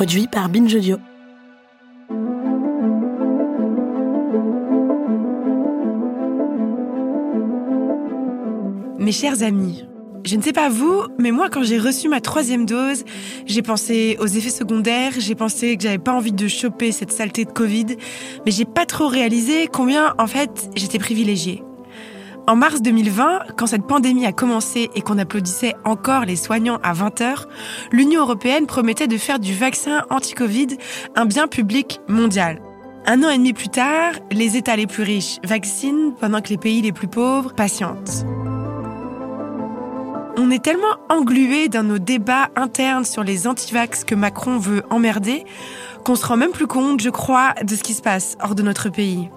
produit par Binge Audio. Mes chers amis, je ne sais pas vous, mais moi quand j'ai reçu ma troisième dose, j'ai pensé aux effets secondaires, j'ai pensé que j'avais pas envie de choper cette saleté de Covid, mais j'ai pas trop réalisé combien en fait j'étais privilégiée. En mars 2020, quand cette pandémie a commencé et qu'on applaudissait encore les soignants à 20h, l'Union européenne promettait de faire du vaccin anti-Covid un bien public mondial. Un an et demi plus tard, les États les plus riches vaccinent pendant que les pays les plus pauvres patientent. On est tellement englué dans nos débats internes sur les antivax que Macron veut emmerder qu'on se rend même plus compte, je crois, de ce qui se passe hors de notre pays.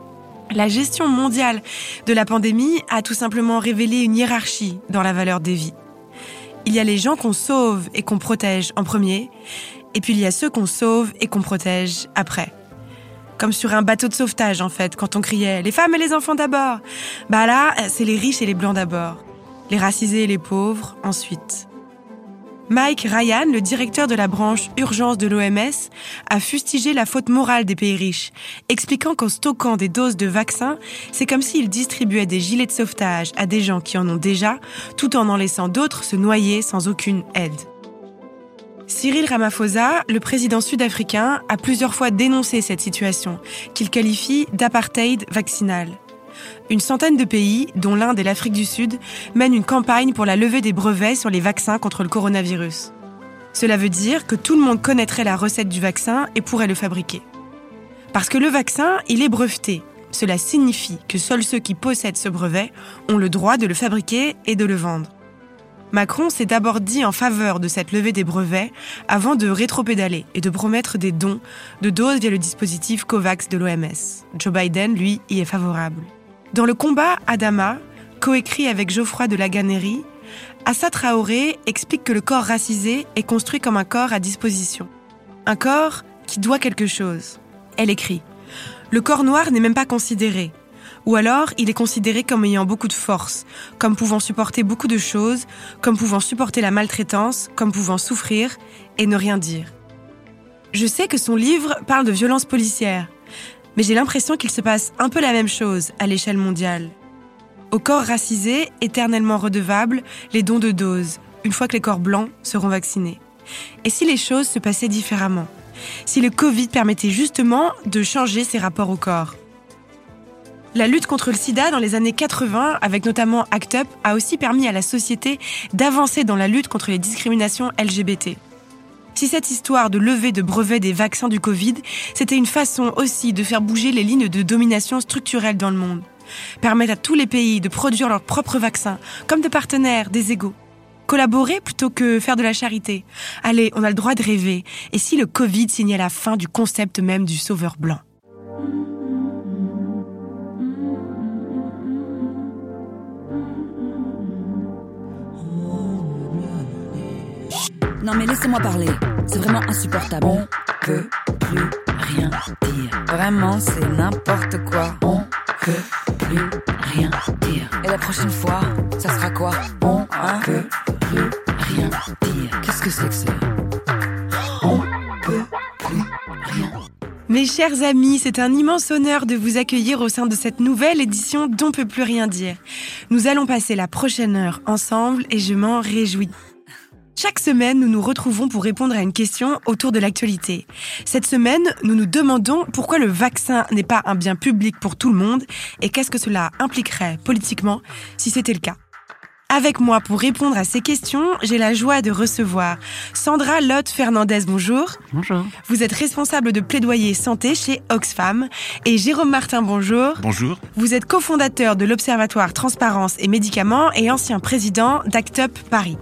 La gestion mondiale de la pandémie a tout simplement révélé une hiérarchie dans la valeur des vies. Il y a les gens qu'on sauve et qu'on protège en premier, et puis il y a ceux qu'on sauve et qu'on protège après. Comme sur un bateau de sauvetage en fait, quand on criait les femmes et les enfants d'abord. Bah là, c'est les riches et les blancs d'abord, les racisés et les pauvres ensuite. Mike Ryan, le directeur de la branche urgence de l'OMS, a fustigé la faute morale des pays riches, expliquant qu'en stockant des doses de vaccins, c'est comme s'ils distribuaient des gilets de sauvetage à des gens qui en ont déjà, tout en en laissant d'autres se noyer sans aucune aide. Cyril Ramaphosa, le président sud-africain, a plusieurs fois dénoncé cette situation, qu'il qualifie d'apartheid vaccinal. Une centaine de pays, dont l'Inde et l'Afrique du Sud, mènent une campagne pour la levée des brevets sur les vaccins contre le coronavirus. Cela veut dire que tout le monde connaîtrait la recette du vaccin et pourrait le fabriquer. Parce que le vaccin, il est breveté. Cela signifie que seuls ceux qui possèdent ce brevet ont le droit de le fabriquer et de le vendre. Macron s'est d'abord dit en faveur de cette levée des brevets avant de rétropédaler et de promettre des dons de doses via le dispositif COVAX de l'OMS. Joe Biden, lui, y est favorable. Dans le combat Adama, coécrit avec Geoffroy de Laganerie, Assa Traoré explique que le corps racisé est construit comme un corps à disposition. Un corps qui doit quelque chose. Elle écrit Le corps noir n'est même pas considéré. Ou alors, il est considéré comme ayant beaucoup de force, comme pouvant supporter beaucoup de choses, comme pouvant supporter la maltraitance, comme pouvant souffrir et ne rien dire. Je sais que son livre parle de violence policière, mais j'ai l'impression qu'il se passe un peu la même chose à l'échelle mondiale. Au corps racisé, éternellement redevable, les dons de doses, une fois que les corps blancs seront vaccinés. Et si les choses se passaient différemment? Si le Covid permettait justement de changer ses rapports au corps? La lutte contre le sida dans les années 80, avec notamment ACT UP, a aussi permis à la société d'avancer dans la lutte contre les discriminations LGBT. Si cette histoire de levée de brevets des vaccins du Covid, c'était une façon aussi de faire bouger les lignes de domination structurelle dans le monde. Permettre à tous les pays de produire leurs propres vaccins, comme des partenaires, des égaux. Collaborer plutôt que faire de la charité. Allez, on a le droit de rêver. Et si le Covid signait la fin du concept même du sauveur blanc? Non mais laissez-moi parler. C'est vraiment insupportable. On peut plus rien dire. Vraiment, c'est n'importe quoi. On peut plus rien dire. Et la prochaine fois, ça sera quoi? On hein? peut plus rien dire. Qu'est-ce que c'est que ça? On peut plus rien. Mes chers amis, c'est un immense honneur de vous accueillir au sein de cette nouvelle édition d'On peut plus rien dire. Nous allons passer la prochaine heure ensemble et je m'en réjouis. Chaque semaine, nous nous retrouvons pour répondre à une question autour de l'actualité. Cette semaine, nous nous demandons pourquoi le vaccin n'est pas un bien public pour tout le monde et qu'est-ce que cela impliquerait politiquement si c'était le cas. Avec moi pour répondre à ces questions, j'ai la joie de recevoir Sandra Lotte Fernandez, bonjour. Bonjour. Vous êtes responsable de plaidoyer santé chez Oxfam. Et Jérôme Martin, bonjour. Bonjour. Vous êtes cofondateur de l'Observatoire Transparence et Médicaments et ancien président d'ACT UP Paris.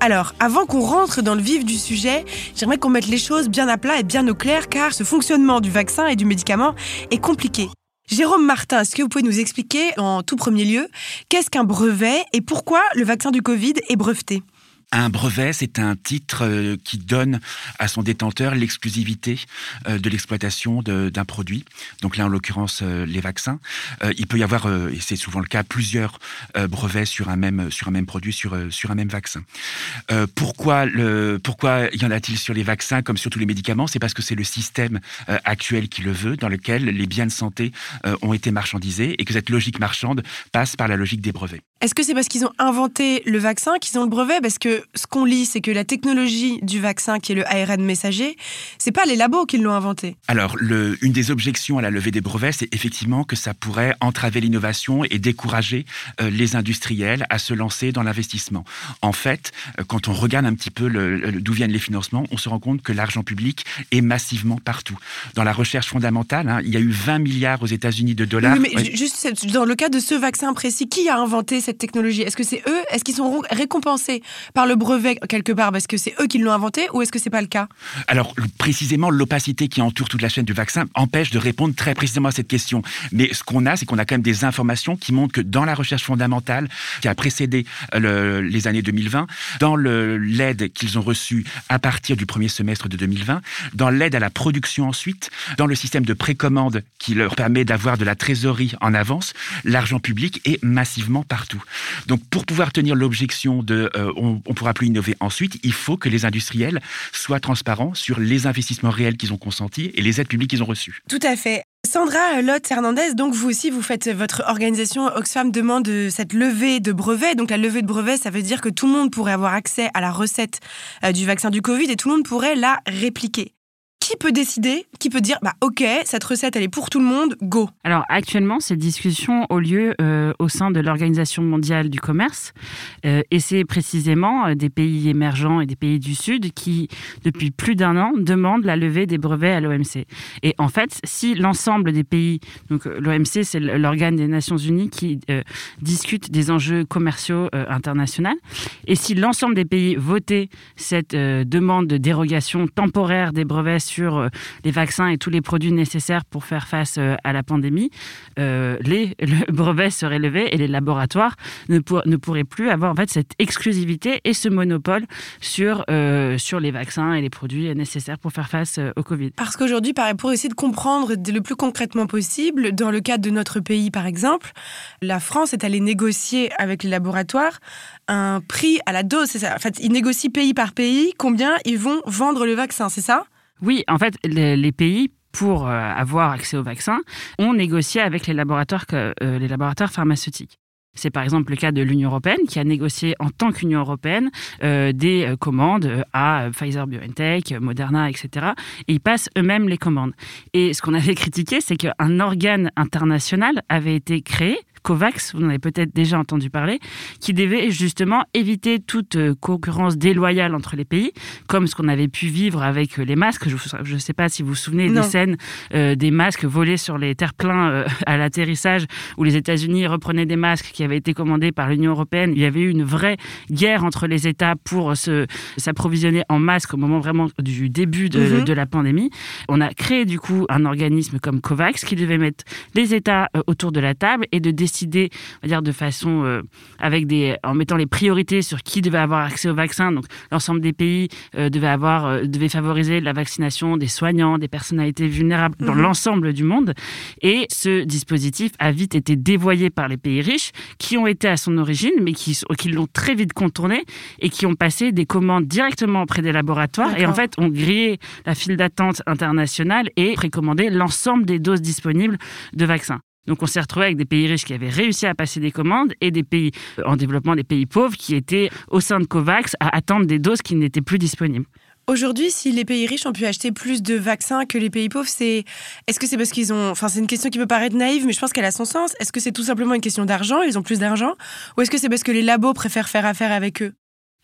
Alors, avant qu'on rentre dans le vif du sujet, j'aimerais qu'on mette les choses bien à plat et bien au clair car ce fonctionnement du vaccin et du médicament est compliqué. Jérôme Martin, est-ce que vous pouvez nous expliquer en tout premier lieu qu'est-ce qu'un brevet et pourquoi le vaccin du Covid est breveté? Un brevet, c'est un titre euh, qui donne à son détenteur l'exclusivité euh, de l'exploitation d'un produit. Donc là, en l'occurrence, euh, les vaccins. Il peut y avoir, et c'est souvent le cas, plusieurs brevets sur un même sur un même produit, sur sur un même vaccin. Pourquoi le pourquoi y en a-t-il sur les vaccins comme sur tous les médicaments? C'est parce que c'est le système actuel qui le veut, dans lequel les biens de santé ont été marchandisés et que cette logique marchande passe par la logique des brevets. Est-ce que c'est parce qu'ils ont inventé le vaccin qu'ils ont le brevet? Parce que ce qu'on lit, c'est que la technologie du vaccin, qui est le ARN messager, c'est pas les labos qui l'ont inventé. Alors, le, une des objections à la levée des brevets, c'est effectivement que ça pourrait entraver l'innovation et décourager euh, les industriels à se lancer dans l'investissement. En fait, euh, quand on regarde un petit peu d'où viennent les financements, on se rend compte que l'argent public est massivement partout. Dans la recherche fondamentale, hein, il y a eu 20 milliards aux États-Unis de dollars. mais juste dans le cas de ce vaccin précis, qui a inventé cette technologie? Est-ce que c'est eux? Est-ce qu'ils sont récompensés par le brevet quelque part parce que c'est eux qui l'ont inventé ou est-ce que c'est pas le cas? Alors précisément l'opacité qui entoure toute la chaîne du vaccin empêche de répondre très précisément à cette question. Mais ce qu'on a, c'est qu'on a quand même des informations qui montrent que dans la recherche fondamentale qui a précédé euh, les années 2020, dans l'aide qu'ils ont reçue à partir du premier semestre de 2020, dans l'aide à la production ensuite, dans le système de précommande qui leur permet d'avoir de la trésorerie en avance, l'argent public est massivement partout. Donc pour pouvoir tenir l'objection de euh, pourra plus innover ensuite, il faut que les industriels soient transparents sur les investissements réels qu'ils ont consentis et les aides publiques qu'ils ont reçues. Tout à fait. Sandra Lotte Hernandez, donc vous aussi, vous faites votre organisation Oxfam demande cette levée de brevets. Donc la levée de brevets, ça veut dire que tout le monde pourrait avoir accès à la recette euh, du vaccin du Covid et tout le monde pourrait la répliquer qui peut décider, qui peut dire, bah ok, cette recette elle est pour tout le monde, go. Alors actuellement, ces discussions ont lieu euh, au sein de l'Organisation mondiale du commerce, euh, et c'est précisément euh, des pays émergents et des pays du Sud qui, depuis plus d'un an, demandent la levée des brevets à l'OMC. Et en fait, si l'ensemble des pays, donc l'OMC c'est l'organe des Nations Unies qui discute des enjeux commerciaux internationaux, et si l'ensemble des pays votaient cette demande de dérogation temporaire des brevets sur euh, les vaccins et tous les produits nécessaires pour faire face euh, à la pandémie, euh, les, le brevet serait levé et les laboratoires ne, pourraient plus avoir en fait cette exclusivité et ce monopole sur, sur les vaccins et les produits nécessaires pour faire face au Covid. Parce qu'aujourd'hui, pour essayer de comprendre le plus concrètement possible, dans le cadre de notre pays par exemple, la France est allée négocier avec les laboratoires un prix à la dose. En fait, ils négocient pays par pays combien ils vont vendre le vaccin, c'est ça? Oui, en fait, les, pays pour euh, avoir accès au vaccin, ont négocié avec les laboratoires, euh, les laboratoires pharmaceutiques. C'est par exemple le cas de l'Union européenne qui a négocié en tant qu'Union européenne euh, des commandes à Pfizer BioNTech, Moderna, etc. Et ils passent eux-mêmes les commandes. Et ce qu'on avait critiqué, c'est qu'un organe international avait été créé COVAX, vous en avez peut-être déjà entendu parler, qui devait justement éviter toute euh, concurrence déloyale entre les pays, comme ce qu'on avait pu vivre avec euh, les masques. Je ne sais pas si vous vous souvenez des scènes euh, des masques volés sur les terre-pleins à l'atterrissage, où les États-Unis reprenaient des masques qui avaient été commandés par l'Union européenne. Il y avait eu une vraie guerre entre les États pour s'approvisionner en masques au moment vraiment du début de, mhm. de, la pandémie. On a créé du coup un organisme comme COVAX qui devait mettre les États autour de la table et de décider on va dire, de façon euh, avec des, en mettant les priorités sur qui devait avoir accès au vaccin. Donc, l'ensemble des pays euh, devait avoir, euh, devait favoriser la vaccination des soignants, des personnalités vulnérables dans mhm. l'ensemble du monde. Et ce dispositif a vite été dévoyé par les pays riches, qui ont été à son origine, mais qui, qui l'ont très vite contourné et qui ont passé des commandes directement auprès des laboratoires et en fait ont grillé la file d'attente internationale et précommandé l'ensemble des doses disponibles de vaccins. Donc on s'est retrouvé avec des pays riches qui avaient réussi à passer des commandes et des pays euh, en développement, des pays pauvres qui étaient au sein de COVAX à attendre des doses qui n'étaient plus disponibles. Aujourd'hui, si les pays riches ont pu acheter plus de vaccins que les pays pauvres, c'est est-ce que c'est parce qu'ils ont enfin c'est une question qui peut paraître naïve mais je pense qu'elle a son sens. Est-ce que c'est tout simplement une question d'argent, ils ont plus d'argent? Ou est-ce que c'est parce que les labos préfèrent faire affaire avec eux?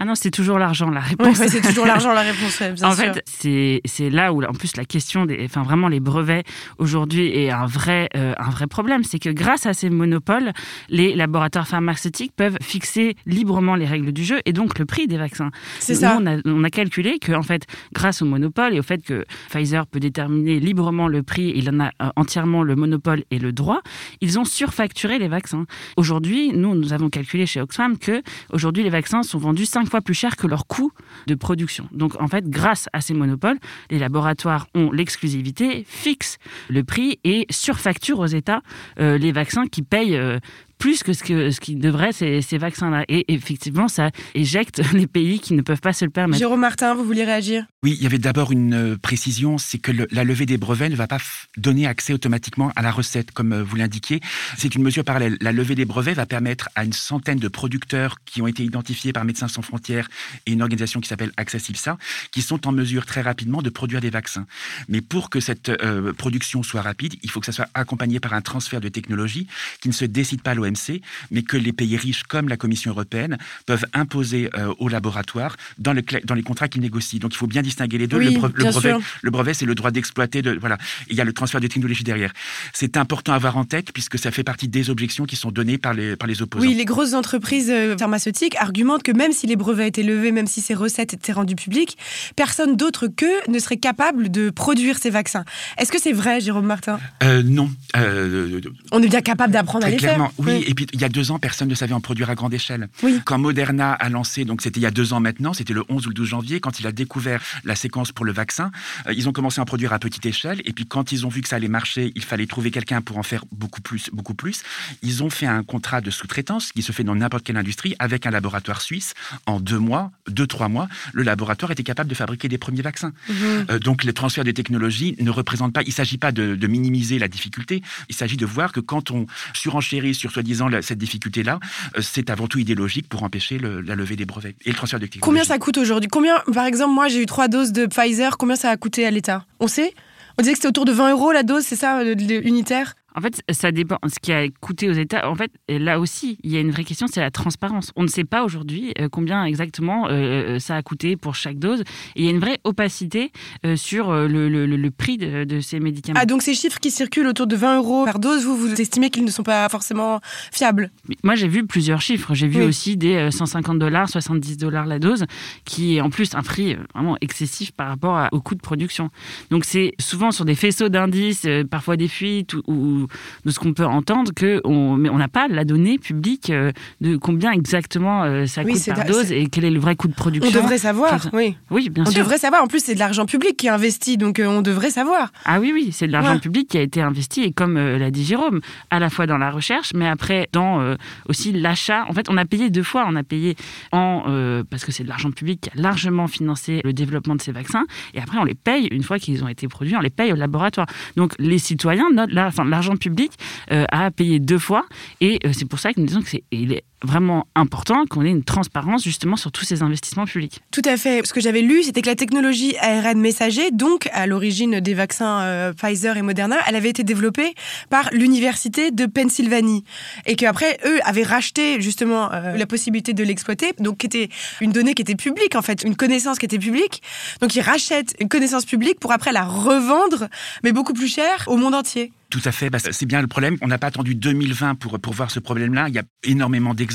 Ah non, c'est toujours l'argent la réponse. c'est toujours l'argent la réponse, bien en fait, c'est c'est là où en plus la question des enfin vraiment les brevets aujourd'hui est un vrai euh, un vrai problème, c'est que grâce à ces monopoles, les laboratoires pharmaceutiques peuvent fixer librement les règles du jeu et donc le prix des vaccins. C'est ça. On a, on a calculé que en fait, grâce au monopole et au fait que Pfizer peut déterminer librement le prix, il en a euh, entièrement le monopole et le droit, ils ont surfacturé les vaccins. Aujourd'hui, nous nous avons calculé chez Oxfam que aujourd'hui les vaccins sont vendus 5 fois plus cher que leur coût de production. Donc en fait, grâce à ces monopoles, les laboratoires ont l'exclusivité, fixent le prix et surfacturent aux États euh, les vaccins qui payent euh, plus que ce, que, ce qui devrait ces, ces vaccins-là. Et effectivement, ça éjecte les pays qui ne peuvent pas se le permettre. Jérôme Martin, vous vouliez réagir? Oui, il y avait d'abord une euh, précision, c'est que le- la levée des brevets ne va pas donner accès automatiquement à la recette, comme euh, vous l'indiquiez. C'est une mesure parallèle. La levée des brevets va permettre à une centaine de producteurs qui ont été identifiés par Médecins sans frontières et une organisation qui s'appelle Accessipsa, qui sont en mesure très rapidement de produire des vaccins. Mais pour que cette euh, production soit rapide, il faut que ça soit accompagné par un transfert de technologie qui ne se décide pas à l'OMC, mais que les pays riches comme la Commission européenne peuvent imposer euh, aux laboratoires dans, le cla- dans les contrats qu'ils négocient. Donc il faut bien distinguer les deux. Oui, le, brevet, sûr. le brevet, c'est le droit d'exploiter. De, voilà. Et il y a le transfert de technologie derrière. C'est important à avoir en tête puisque ça fait partie des objections qui sont données par les, par les opposants. Oui, les grosses entreprises euh, pharmaceutiques argumentent que même si les brevets étaient levés, même si ces recettes étaient rendues publiques, personne d'autre qu'eux ne serait capable de produire ces vaccins. Est-ce que c'est vrai, Jérôme Martin? Euh, non. Euh, On est bien capable d'apprendre à les clairement, faire. oui. Et puis, il y a deux ans, personne ne savait en produire à grande échelle. Oui. Quand Moderna a lancé, donc c'était il y a deux ans maintenant, c'était le 11 ou le 12 janvier, quand il a découvert la séquence pour le vaccin, euh, ils ont commencé à en produire à petite échelle. Et puis, quand ils ont vu que ça allait marcher, il fallait trouver quelqu'un pour en faire beaucoup plus, beaucoup plus. Ils ont fait un contrat de sous-traitance qui se fait dans n'importe quelle industrie avec un laboratoire suisse. En deux mois, deux, trois mois, le laboratoire était capable de fabriquer des premiers vaccins. Mhm. Euh, donc le transfert de technologie ne représente pas, il ne s'agit pas de, de minimiser la difficulté, il s'agit de voir que quand on surenchérit sur soi-disant la- cette difficulté-là, euh, c'est avant tout idéologique pour empêcher le- la levée des brevets et le transfert de technologie. Combien ça coûte aujourd'hui? Combien, par exemple, moi j'ai eu trois doses de Pfizer, combien ça a coûté à l'État? On sait? On disait que c'était autour de 20 euros la dose, c'est ça, le- le- unitaire? En fait, ça dépend. Ce qui a coûté aux États, en fait, là aussi, il y a une vraie question, c'est la transparence. On ne sait pas aujourd'hui euh, combien exactement euh, ça a coûté pour chaque dose. Et il y a une vraie opacité euh, sur euh, le, le- le- le prix de, de ces médicaments. Ah, donc ces chiffres qui circulent autour de 20 euros par dose, vous, vous estimez qu'ils ne sont pas forcément fiables? Moi, j'ai vu plusieurs chiffres. J'ai vu Oui. aussi des euh, 150 dollars, 70 dollars la dose, qui est en plus un prix euh, vraiment excessif par rapport au coût de production. Donc, c'est souvent sur des faisceaux d'indices, euh, parfois des fuites ou, ou de ce qu'on peut entendre, que on, mais on n'a pas la donnée publique euh, de combien exactement euh, ça Oui, coûte par dose et quel est le vrai coût de On production. devrait savoir, oui. Oui, bien On sûr. devrait savoir. En plus, c'est de l'argent public qui est investi, donc euh, on devrait savoir. Ah oui, oui, c'est de l'argent Ouais. public qui a été investi, et comme l'a dit Jérôme, à la fois dans la recherche, mais après dans euh, aussi l'achat. En fait, on a payé deux fois. On a payé en euh, parce que c'est de l'argent public qui a largement financé le développement de ces vaccins, et après on les paye une fois qu'ils ont été produits, on les paye au laboratoire. Donc les citoyens, notre, la- enfin, public euh, a payé deux fois, et euh, c'est pour ça que nous disons que c'est il est vraiment important qu'on ait une transparence justement sur tous ces investissements publics. Tout à fait. Ce que j'avais lu, c'était que la technologie ARN messager, donc à l'origine des vaccins euh, Pfizer et Moderna, elle avait été développée par l'université de Pennsylvanie et qu'après eux avaient racheté justement euh, la possibilité de l'exploiter, donc qui était une donnée qui était publique en fait, une connaissance qui était publique. Donc ils rachètent une connaissance publique pour après la revendre, mais beaucoup plus cher au monde entier. Tout à fait, bah, c'est bien le problème. On n'a pas attendu 2020 pour, pour voir ce problème-là. Il y a énormément d'exemples.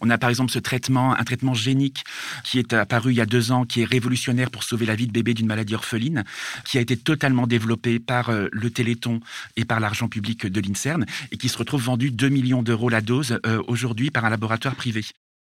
On a par exemple ce traitement, un traitement génique qui est apparu il y a deux ans, qui est révolutionnaire pour sauver la vie de bébé d'une maladie orpheline, qui a été totalement développé par euh, le Téléthon et par l'argent public de l'INSERN et qui se retrouve vendu 2 millions d'euros la dose euh, aujourd'hui par un laboratoire privé.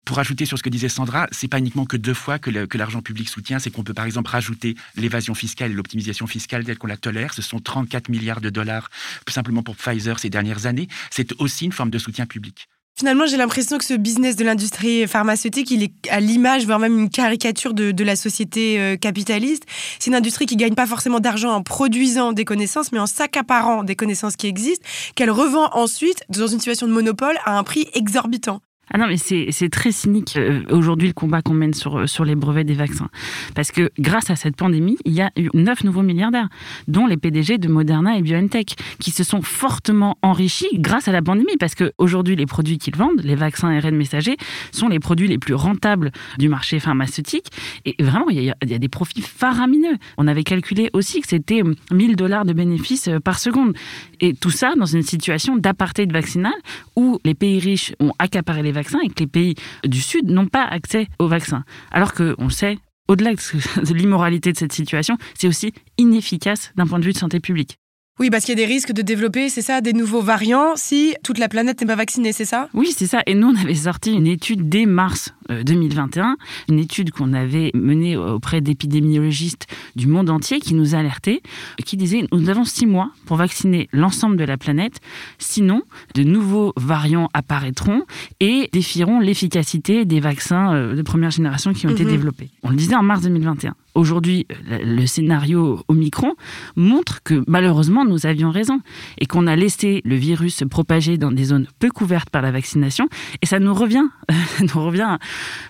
Pour ajouter sur ce que disait Sandra, c'est pas uniquement que deux fois que l'argent public soutient, c'est qu'on peut par exemple rajouter l'évasion fiscale et l'optimisation fiscale telle qu'on la tolère. Ce sont 34 milliards de dollars simplement pour Pfizer ces dernières années. C'est aussi une forme de soutien public. Finalement, j'ai l'impression que ce business de l'industrie pharmaceutique, il est à l'image, voire même une caricature de, de la société euh, capitaliste. C'est une industrie qui gagne pas forcément d'argent en produisant des connaissances, mais en s'accaparant des connaissances qui existent, qu'elle revend ensuite dans une situation de monopole à un prix exorbitant. Ah non, mais c'est très cynique euh, aujourd'hui le combat qu'on mène sur, sur les brevets des vaccins. Parce que grâce à cette pandémie, il y a eu neuf nouveaux milliardaires, dont les PDG de Moderna et BioNTech, qui se sont fortement enrichis grâce à la pandémie. Parce que aujourd'hui, les produits qu'ils vendent, les vaccins ARN messagers, sont les produits les plus rentables du marché pharmaceutique. Et vraiment, il y a, des profits faramineux. On avait calculé aussi que c'était 1000 dollars de bénéfices euh, par seconde. Et tout ça dans une situation d'apartheid vaccinal où les pays riches ont accaparé les vaccins et que les pays du Sud n'ont pas accès aux vaccins. Alors que, on le sait, au-delà de l'immoralité de cette situation, c'est aussi inefficace d'un point de vue de santé publique. Oui, parce qu'il y a des risques de développer, c'est ça, des nouveaux variants si toute la planète n'est pas vaccinée, c'est ça? Oui, c'est ça. Et nous, on avait sorti une étude dès mars 2021, euh, une étude qu'on avait menée auprès d'épidémiologistes du monde entier qui nous alertait, qui disait nous avons six mois pour vacciner l'ensemble de la planète, sinon de nouveaux variants apparaîtront et défieront l'efficacité des vaccins euh, de première génération qui ont été mhm. développés. On le disait en mars 2021 aujourd'hui, le scénario Omicron montre que malheureusement, nous avions raison et qu'on a laissé le virus se propager dans des zones peu couvertes par la vaccination. Et ça nous revient, nous revient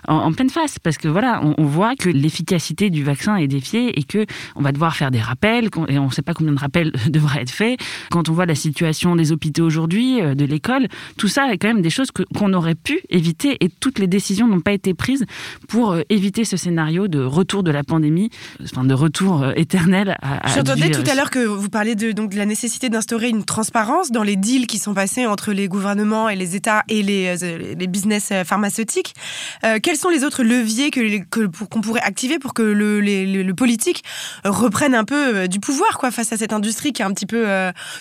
en, pleine face parce que voilà, on, voit que l'efficacité du vaccin est défiée et que on va devoir faire des rappels et on ne sait pas combien de rappels devraient être faits. Quand on voit la situation des hôpitaux aujourd'hui, euh, de l'école, tout ça est quand même des choses qu'on aurait pu éviter et toutes les décisions n'ont pas été prises pour euh, éviter ce scénario de retour de la pandémie enfin, de retour euh, éternel à. J'entendais tout à l'heure que vous parliez de, donc, de la nécessité d'instaurer une transparence dans les deals qui sont passés entre les gouvernements et les États et les, euh, les business euh, quels sont les autres leviers que, que qu'on pourrait activer pour que le, le, politique reprenne un peu du pouvoir quoi, face à cette industrie qui a un petit peu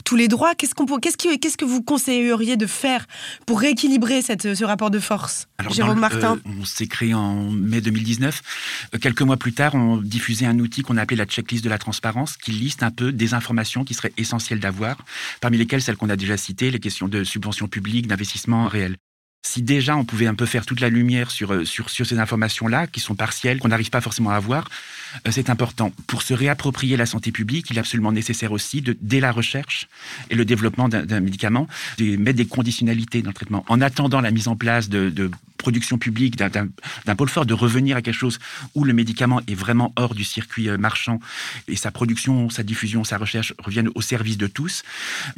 tous les droits? Qu'est-ce, qu'on, qu'est-ce, qu'est-ce que vous conseilleriez de faire pour rééquilibrer cette, ce rapport de force? Jérôme Martin On s'est créé en mai 2019. Quelques mois plus tard, on diffuser un outil qu'on a appelé la checklist de la transparence, qui liste un peu des informations qui seraient essentielles d'avoir, parmi lesquelles celles qu'on a déjà citées, les questions de subventions publiques, d'investissement réel. Si déjà on pouvait un peu faire toute la lumière sur, euh, sur, sur ces informations-là, qui sont partielles, qu'on n'arrive pas forcément à avoir, euh, c'est important. Pour se réapproprier la santé publique, il est absolument nécessaire aussi, de, dès la recherche et le développement d'un médicament, de mettre des conditionnalités dans le traitement. En attendant la mise en place de, de production publique, d'un pôle fort, de revenir à quelque chose où le médicament est vraiment hors du circuit euh, marchand et sa production, sa diffusion, sa recherche reviennent au service de tous,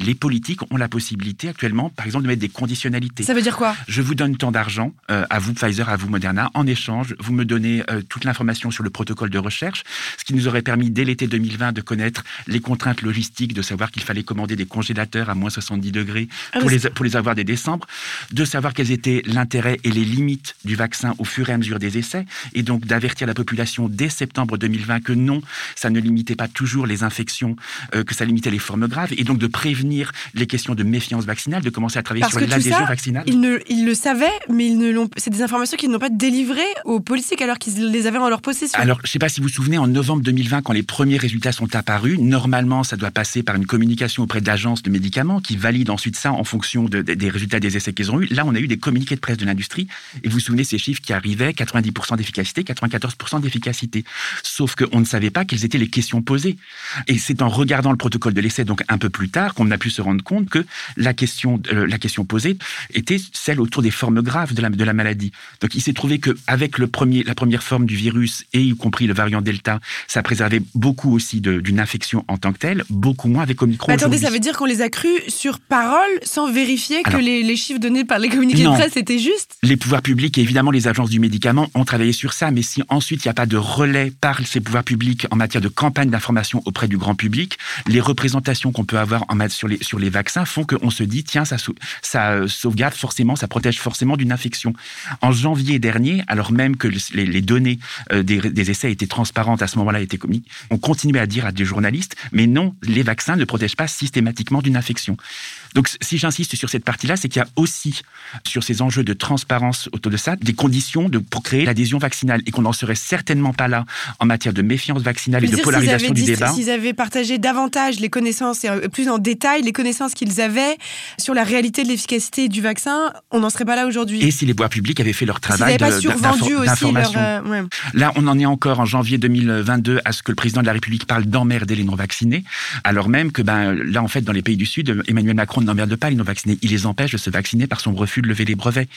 les politiques ont la possibilité actuellement, par exemple, de mettre des conditionnalités. Ça veut dire quoi? Je vous donne tant d'argent, euh, à vous Pfizer, à vous Moderna, en échange, vous me donnez euh, toute l'information sur le protocole de recherche, ce qui nous aurait permis dès l'été 2020 de connaître les contraintes logistiques, de savoir qu'il fallait commander des congélateurs à moins 70 degrés ah pour, les, pour les avoir dès décembre, de savoir quels étaient l'intérêt et les limite du vaccin au fur et à mesure des essais, et donc d'avertir la population dès septembre 2020 que non, ça ne limitait pas toujours les infections, euh, que ça limitait les formes graves, et donc de prévenir les questions de méfiance vaccinale, de commencer à travailler sur l'adhésion vaccinale. Ils, ne, ils le savaient, mais ils ne l'ont. C'est des informations qu'ils n'ont pas délivrées aux politiques alors qu'ils les avaient en leur possession. Alors, je ne sais pas si vous vous souvenez, en novembre 2020, quand les premiers résultats sont apparus, normalement, ça doit passer par une communication auprès d'agences de médicaments qui valident ensuite ça en fonction des résultats des essais qu'ils ont eus. Là, on a eu des communiqués de presse de l'industrie et vous vous souvenez ces chiffres qui arrivaient, 90% d'efficacité, 94% d'efficacité. Sauf qu'on ne savait pas quelles étaient les questions posées. Et c'est en regardant le protocole de l'essai, donc un peu plus tard, qu'on a pu se rendre compte que la question, euh, la question posée était celle autour des formes graves de la, de la maladie. Donc il s'est trouvé qu'avec premier, la première forme du virus, et y compris le variant Delta, ça préservait beaucoup aussi d'une infection en tant que telle, beaucoup moins avec Omicron. attendez, ça veut dire qu'on les a crus sur parole sans vérifier que les, les, chiffres donnés par les communiqués de presse étaient justes? Les pouvoirs publics et évidemment les agences du médicament ont travaillé sur ça, mais si ensuite il n'y a pas de relais par ces pouvoirs publics en matière de campagne d'information auprès du grand public, les représentations qu'on peut avoir sur les, vaccins font qu'on se dit, tiens, ça, euh, sauvegarde forcément, ça protège forcément d'une infection. En janvier dernier, alors même que les, données euh, des, des, essais étaient transparentes à ce moment-là, étaient commis, on continuait à dire à des journalistes, mais non, les vaccins ne protègent pas systématiquement d'une infection. Donc si j'insiste sur cette partie-là, c'est qu'il y a aussi sur ces enjeux de transparence autour de ça des conditions de, pour créer l'adhésion vaccinale et qu'on n'en serait certainement pas là en matière de méfiance vaccinale et de polarisation du débat. S'ils avaient partagé davantage les connaissances et euh, plus en détail les connaissances qu'ils avaient sur la réalité de l'efficacité du vaccin, on n'en serait pas là aujourd'hui. Et si les bois publics avaient fait leur travail d'information. Euh, là, on en est encore en janvier 2022 à ce que le président de la République parle d'emmerder les non-vaccinés, alors même que ben, là, en fait, dans les pays du Sud, Emmanuel Macron n'emmerde pas les non-vaccinés. Il les empêche de se vacciner par son refus de lever les brevets.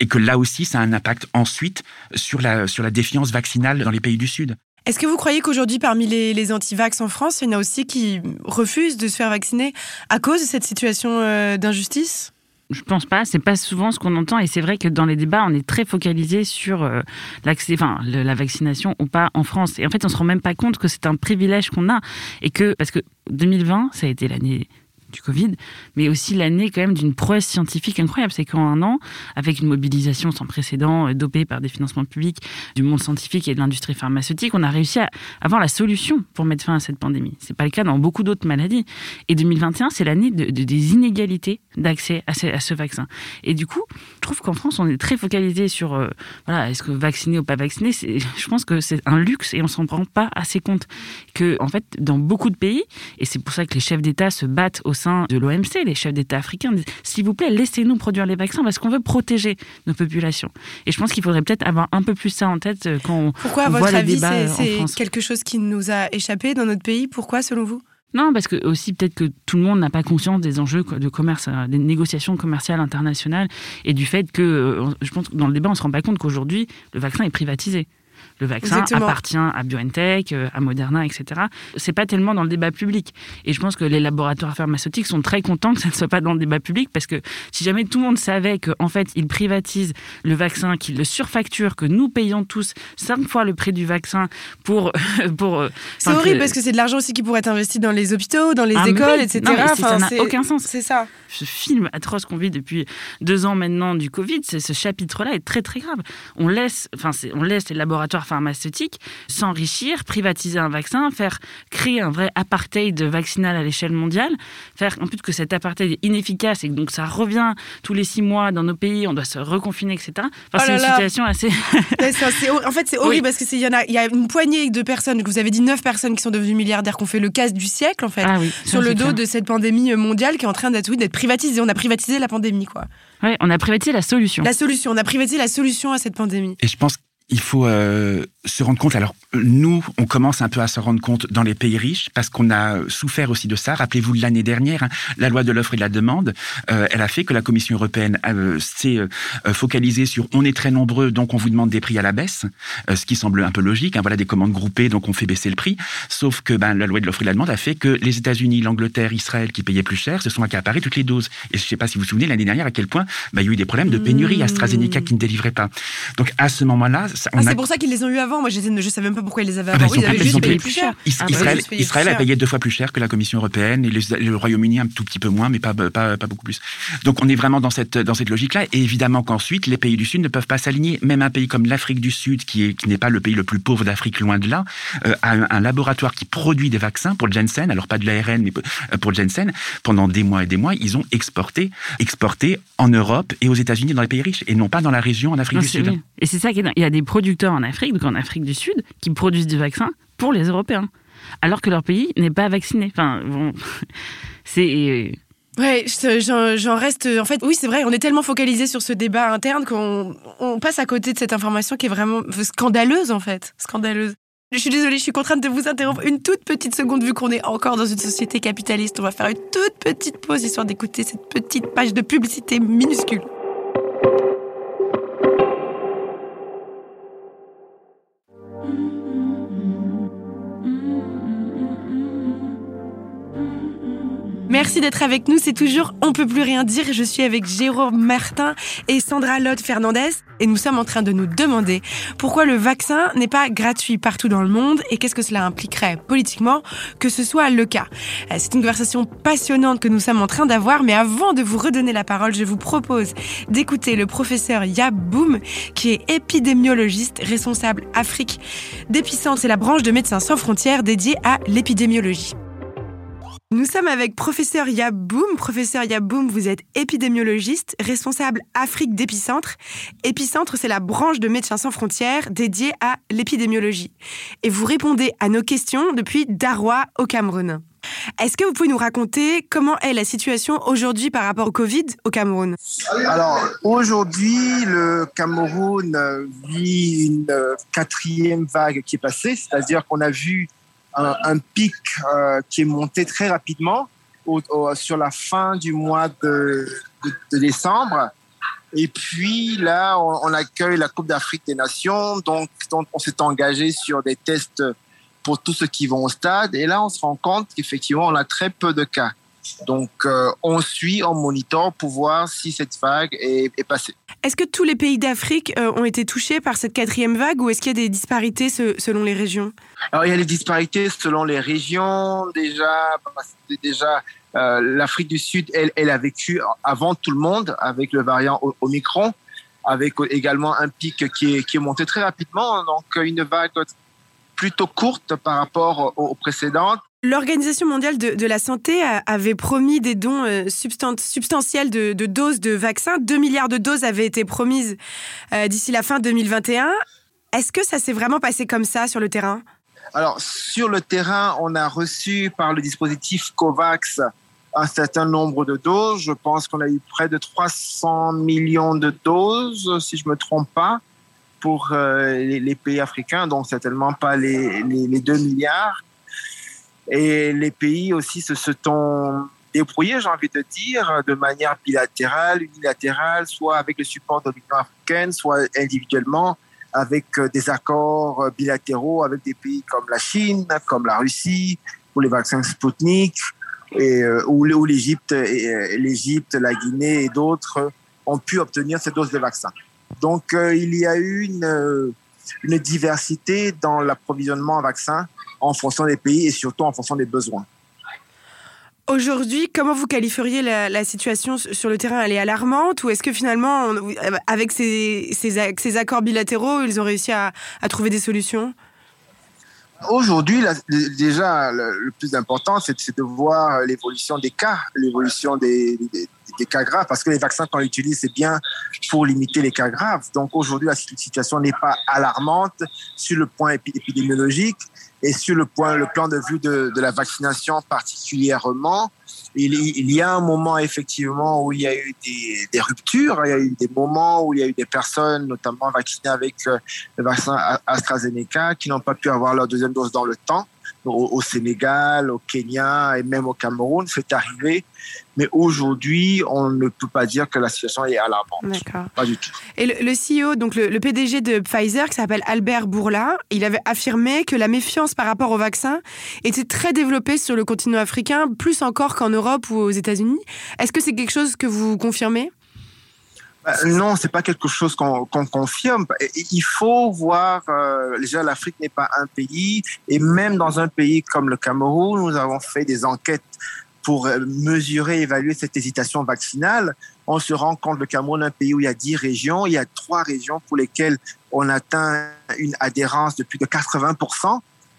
Et que là aussi, ça a un impact ensuite sur la, sur la défiance vaccinale dans les pays du Sud. Est-ce que vous croyez qu'aujourd'hui, parmi les, les anti-vax en France, il y en a aussi qui refusent de se faire vacciner à cause de cette situation euh, d'injustice? Je pense pas, c'est pas souvent ce qu'on entend et c'est vrai que dans les débats, on est très focalisé sur euh, l'accès, enfin la vaccination ou pas en France. Et en fait, on se rend même pas compte que c'est un privilège qu'on a et que parce que 2020, ça a été l'année du Covid, mais aussi l'année quand même d'une prouesse scientifique incroyable. C'est qu'en un an, avec une mobilisation sans précédent, euh, dopée par des financements publics du monde scientifique et de l'industrie pharmaceutique, on a réussi à avoir la solution pour mettre fin à cette pandémie. C'est pas le cas dans beaucoup d'autres maladies. Et 2021, c'est l'année de, des inégalités d'accès à, ce vaccin. Et du coup, je trouve qu'en France, on est très focalisé sur, euh, voilà, est-ce que vacciner ou pas vacciner. Je pense que c'est un luxe et on s'en rend pas assez compte. Que, en fait, dans beaucoup de pays, et c'est pour ça que les chefs d'État se battent au de l'OMC, les chefs d'État africains disent s'il vous plaît, laissez-nous produire les vaccins parce qu'on veut protéger nos populations. Et je pense qu'il faudrait peut-être avoir un peu plus ça en tête euh, quand on, Pourquoi, à votre avis, c'est quelque chose qui nous a échappé dans notre pays? Pourquoi, selon vous? Non, parce que aussi peut-être que tout le monde n'a pas conscience des enjeux de commerce, euh, des négociations commerciales internationales et du fait que, euh, je pense que dans le débat, on ne se rend pas compte qu'aujourd'hui, le vaccin est privatisé le vaccin appartient à BioNTech, euh, à Moderna, etc. C'est pas tellement dans le débat public. Et je pense que les laboratoires pharmaceutiques sont très contents que ça ne soit pas dans le débat public parce que si jamais tout le monde savait qu'en fait ils privatisent le vaccin, qu'ils le surfacturent, que nous payons tous cinq fois le prix du vaccin pour pour. Euh, c'est horrible parce que c'est de l'argent aussi qui pourrait être investi dans les hôpitaux, dans les ah, écoles, etc. ça n'a aucun sens. C'est ça. Ce film atroce qu'on vit depuis deux ans maintenant du Covid, ce chapitre-là est très très grave. On laisse, enfin, on laisse les laboratoires pharmaceutiques s'enrichir, privatiser un vaccin, faire créer un vrai apartheid vaccinal à l'échelle mondiale, faire en plus que cet apartheid est inefficace et que donc ça revient tous les six mois dans nos pays, on doit se reconfiner, etc. Enfin, oh c'est une situation assez. en fait, c'est horrible parce qu'il y en a, il y a une poignée de personnes, que vous avez dit neuf personnes qui sont devenues milliardaires, qui ont fait le casse du siècle, en fait, ah sur le dos de cette pandémie mondiale qui est en train d'être privatisée. On a privatisé la pandémie, quoi. Ouais, on a privatisé la solution. La solution, on a privatisé la solution à cette pandémie. Et je pense il faut euh, se rendre compte. Alors, nous, on commence un peu à se rendre compte dans les pays riches parce qu'on a souffert aussi de ça. Rappelez-vous, l'année dernière, hein, la loi de l'offre et de la demande, euh, elle a fait que la Commission européenne euh, s'est focalisée sur on est très nombreux, donc on vous demande des prix à la baisse, ce qui semble un peu logique. Hein, voilà des commandes groupées, donc on fait baisser le prix. Sauf que ben, la loi de l'offre et de la demande a fait que les États-Unis, l'Angleterre, Israël, qui payaient plus cher, se sont accaparés toutes les doses. Et je ne sais pas si vous vous souvenez l'année dernière à quel point ben, il y a eu des problèmes de pénurie AstraZeneca qui ne délivrait pas. Donc à ce moment-là, ah, c'est pour ça qu'ils les ont eu avant. Moi, je ne savais même pas pourquoi ils les avaient ah bah, avant. ils, avaient juste payé plus cher. Ah bah Israël, a payé deux fois plus cher que la Commission européenne et le Royaume-Uni un tout petit peu moins, mais pas, pas, beaucoup plus. Donc on est vraiment dans cette, dans cette logique-là. Et évidemment qu'ensuite, les pays du Sud ne peuvent pas s'aligner. Même un pays comme l'Afrique du Sud, qui n'est pas le pays le plus pauvre d'Afrique, loin de là, euh, a un, laboratoire qui produit des vaccins pour Jensen, alors pas de l'ARN, mais euh, pour Jensen. Pendant des mois et des mois, ils ont exporté, exporté en Europe et aux États-Unis dans les pays riches, et non pas dans la région en Afrique du Sud. Et c'est ça qu'il y a des producteurs en Afrique, donc en Afrique du Sud, qui produisent du vaccin pour les Européens, alors que leur pays n'est pas vacciné. Enfin, bon, c'est. Ouais, j'en reste. En fait, oui, c'est vrai, on est tellement focalisé sur ce débat interne qu'on passe à côté de cette information qui est vraiment scandaleuse, en fait. Scandaleuse. Je suis désolée, je suis contrainte de vous interrompre une toute petite seconde vu qu'on est encore dans une société capitaliste. On va faire une toute petite pause histoire d'écouter cette petite page de publicité minuscule. Merci d'être avec nous. C'est toujours On peut plus rien dire. Je suis avec Jérôme Martin et Sandra Lotte Fernandez et nous sommes en train de nous demander pourquoi le vaccin n'est pas gratuit partout dans le monde et qu'est-ce que cela impliquerait politiquement que ce soit le cas. Euh, c'est une conversation passionnante que nous sommes en train d'avoir, mais avant de vous redonner la parole, je vous propose d'écouter le professeur Yaboum, qui est épidémiologiste responsable Afrique d'Épicentre. C'est la branche de Médecins sans frontières dédiée à l'épidémiologie. Nous sommes avec professeur Yaboum. Professeur Yaboum, vous êtes épidémiologiste, responsable Afrique d'Épicentre. Épicentre, c'est la branche de Médecins sans frontières dédiée à l'épidémiologie. Et vous répondez à nos questions depuis Darwa au Cameroun. Est-ce que vous pouvez nous raconter comment est la situation aujourd'hui par rapport au Covid au Cameroun? Alors aujourd'hui, le Cameroun vit une quatrième vague qui est passée, c'est-à-dire qu'on a vu un, pic euh, qui est monté très rapidement sur la fin du mois de, décembre. Et puis là, on, accueille la Coupe d'Afrique des Nations, donc, on s'est engagé sur des tests pour tous ceux qui vont au stade. Et là, on se rend compte qu'effectivement, on a très peu de cas. Donc, euh, on suit, on monitor pour voir si cette vague est, passée. Est-ce que tous les pays d'Afrique euh, ont été touchés par cette quatrième vague ou est-ce qu'il y a des disparités selon les régions? Alors, il y a des disparités selon les régions. Déjà, déjà euh, l'Afrique du Sud, elle, elle a vécu avant tout le monde avec le variant Omicron, avec également un pic qui est, qui est monté très rapidement. Donc, une vague plutôt courte par rapport aux précédentes. L'Organisation mondiale de, la santé avait promis des dons euh, substantiels de, doses de vaccins. 2 milliards de doses avaient été promises euh, d'ici la fin 2021. Est-ce que ça s'est vraiment passé comme ça sur le terrain? Alors, sur le terrain, on a reçu par le dispositif COVAX un certain nombre de doses. Je pense qu'on a eu près de 300 millions de doses, si je ne me trompe pas, pour euh, les, pays africains, donc certainement pas les, les 2 milliards. Et les pays aussi se sont débrouillés, j'ai envie de dire, de manière bilatérale, unilatérale, soit avec le support de l'Union africaine, soit individuellement, avec euh, des accords euh, bilatéraux avec des pays comme la Chine, comme la Russie, pour les vaccins Sputnik, et, euh, où, l'Égypte, l'Égypte, la Guinée et d'autres ont pu obtenir ces doses de vaccins. Donc, il y a eu une, une diversité dans l'approvisionnement en vaccins en fonction des pays et surtout en fonction des besoins. Aujourd'hui, comment vous qualifieriez la, situation sur le terrain? Elle est alarmante ou est-ce que finalement, avec ces, ces, accords bilatéraux, ils ont réussi à, trouver des solutions? Aujourd'hui, déjà, le, plus important, c'est de voir l'évolution des cas, l'évolution des, cas graves, parce que les vaccins qu'on utilise, c'est bien pour limiter les cas graves. Donc aujourd'hui, la situation n'est pas alarmante sur le point épidémiologique, et sur le point, le plan de vue de la vaccination particulièrement, il, y a un moment effectivement où il y a eu des, des, ruptures, il y a eu des moments où il y a eu des personnes, notamment vaccinées avec euh, le vaccin AstraZeneca, qui n'ont pas pu avoir leur deuxième dose dans le temps au, Sénégal, au Kenya et même au Cameroun, c'est arrivé. Mais aujourd'hui, on ne peut pas dire que la situation est alarmante. Pas du tout. Et le, CEO, donc le, PDG de Pfizer, qui s'appelle Albert Bourla, il avait affirmé que la méfiance par rapport au vaccin était très développée sur le continent africain, plus encore qu'en Europe ou aux États-Unis. Est-ce que c'est quelque chose que vous confirmez? Non, c'est pas quelque chose qu'on confirme. Il faut voir. Euh, déjà, l'Afrique n'est pas un pays, et même dans un pays comme le Cameroun, nous avons fait des enquêtes pour euh, mesurer, évaluer cette hésitation vaccinale. On se rend compte le Cameroun un pays où il y a 10 régions, il y a trois régions pour lesquelles on atteint une adhérence de plus de 80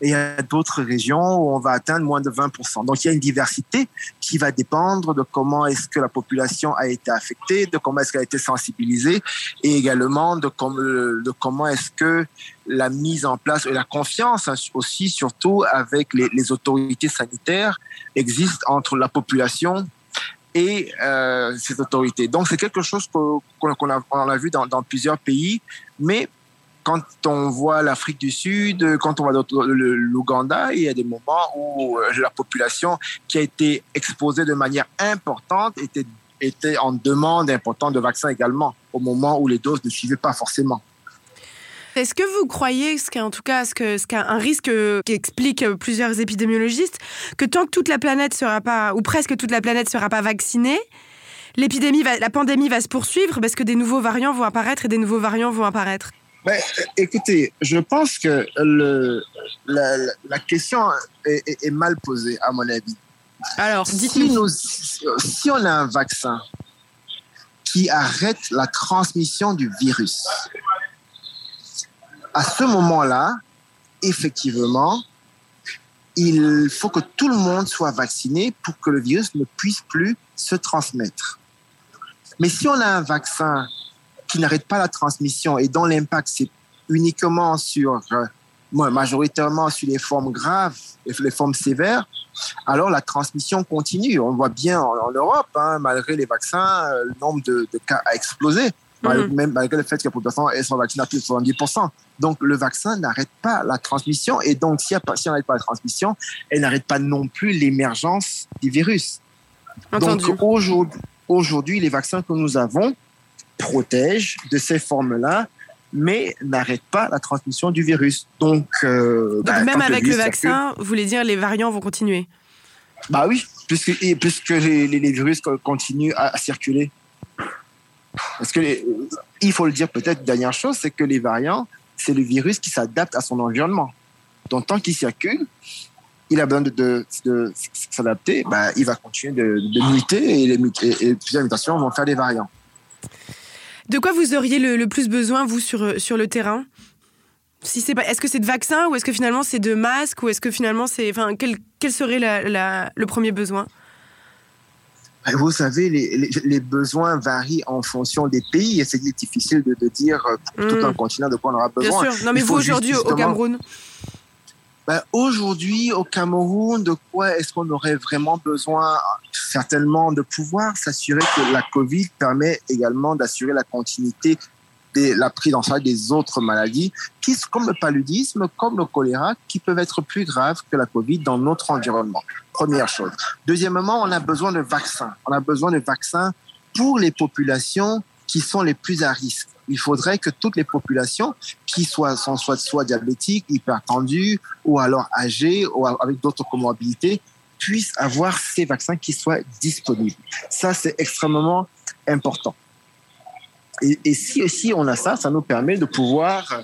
et il y a d'autres régions où on va atteindre moins de 20%. Donc il y a une diversité qui va dépendre de comment est-ce que la population a été affectée, de comment est-ce qu'elle a été sensibilisée et également de, de comment est-ce que la mise en place et la confiance aussi, surtout avec les, autorités sanitaires, existe entre la population et euh, ces autorités. Donc c'est quelque chose qu'on a, on a vu dans, dans plusieurs pays, mais quand on voit l'Afrique du Sud, quand on voit l'Ouganda, il y a des moments où euh, la population qui a été exposée de manière importante était, était en demande importante de vaccins également, au moment où les doses ne suivaient pas forcément. Est-ce que vous croyez, ce en tout cas, ce que, ce un risque qui explique plusieurs épidémiologistes, que tant que toute la planète sera pas, ou presque toute la planète sera pas vaccinée, l'épidémie, la pandémie va se poursuivre parce que des nouveaux variants vont apparaître et des nouveaux variants vont apparaître? Ben, écoutez, je pense que le, la, question est, mal posée, à mon avis. Alors, si, si on a un vaccin qui arrête la transmission du virus, à ce moment-là, effectivement, il faut que tout le monde soit vacciné pour que le virus ne puisse plus se transmettre. Mais si on a un vaccin qui n'arrête pas la transmission et dont l'impact c'est uniquement sur, euh, majoritairement sur les formes graves et les formes sévères, alors la transmission continue. On voit bien en, Europe, hein, malgré les vaccins, euh, le nombre de, cas a explosé, mhm. même malgré le fait que la population est vaccinée à plus de 70%. Donc le vaccin n'arrête pas la transmission et donc si, si on n'arrête pas la transmission, elle n'arrête pas non plus l'émergence du virus. Donc aujourd'hui, les vaccins que nous avons, protège de ces formes-là, mais n'arrête pas la transmission du virus. Donc, euh, bah, même avec le, vaccin, vous voulez dire les variants vont continuer? Bah oui, puisque, puisque les, les, virus continuent à, circuler. Parce que il faut le dire peut-être, dernière chose, c'est que les variants, c'est le virus qui s'adapte à son environnement. Donc, tant qu'il circule, il a besoin de, de, s'adapter, bah, il va continuer de, muter et, les, et, plusieurs mutations vont faire des variants. De quoi vous auriez le, plus besoin, vous, sur, sur le terrain? Si c'est pas, est-ce que c'est de vaccins ou est-ce que finalement c'est de masques ou est-ce que finalement c'est, enfin, quel, quel serait la, le premier besoin? Bah, vous savez, les, les, besoins varient en fonction des pays et c'est difficile de, de dire pour tout un hmm. continent de quoi on aura besoin. Bien sûr. Non, mais vous aujourd'hui au Cameroun ben, Aujourd'hui, au Cameroun, de quoi est-ce qu'on aurait vraiment besoin Certainement de pouvoir s'assurer que la COVID permet également d'assurer la continuité de la prise en charge des autres maladies, qui, comme le paludisme, comme le choléra, qui peuvent être plus graves que la COVID dans notre environnement? Première chose. Deuxièmement, on a besoin de vaccins. On a besoin de vaccins pour les populations qui sont les plus à risque il faudrait que toutes les populations qui soient, sont soit, soit diabétiques, hypertendues ou alors âgées ou avec d'autres comorbidités puissent avoir ces vaccins qui soient disponibles. Ça, c'est extrêmement important. Et, et si, si on a ça, ça nous permet de pouvoir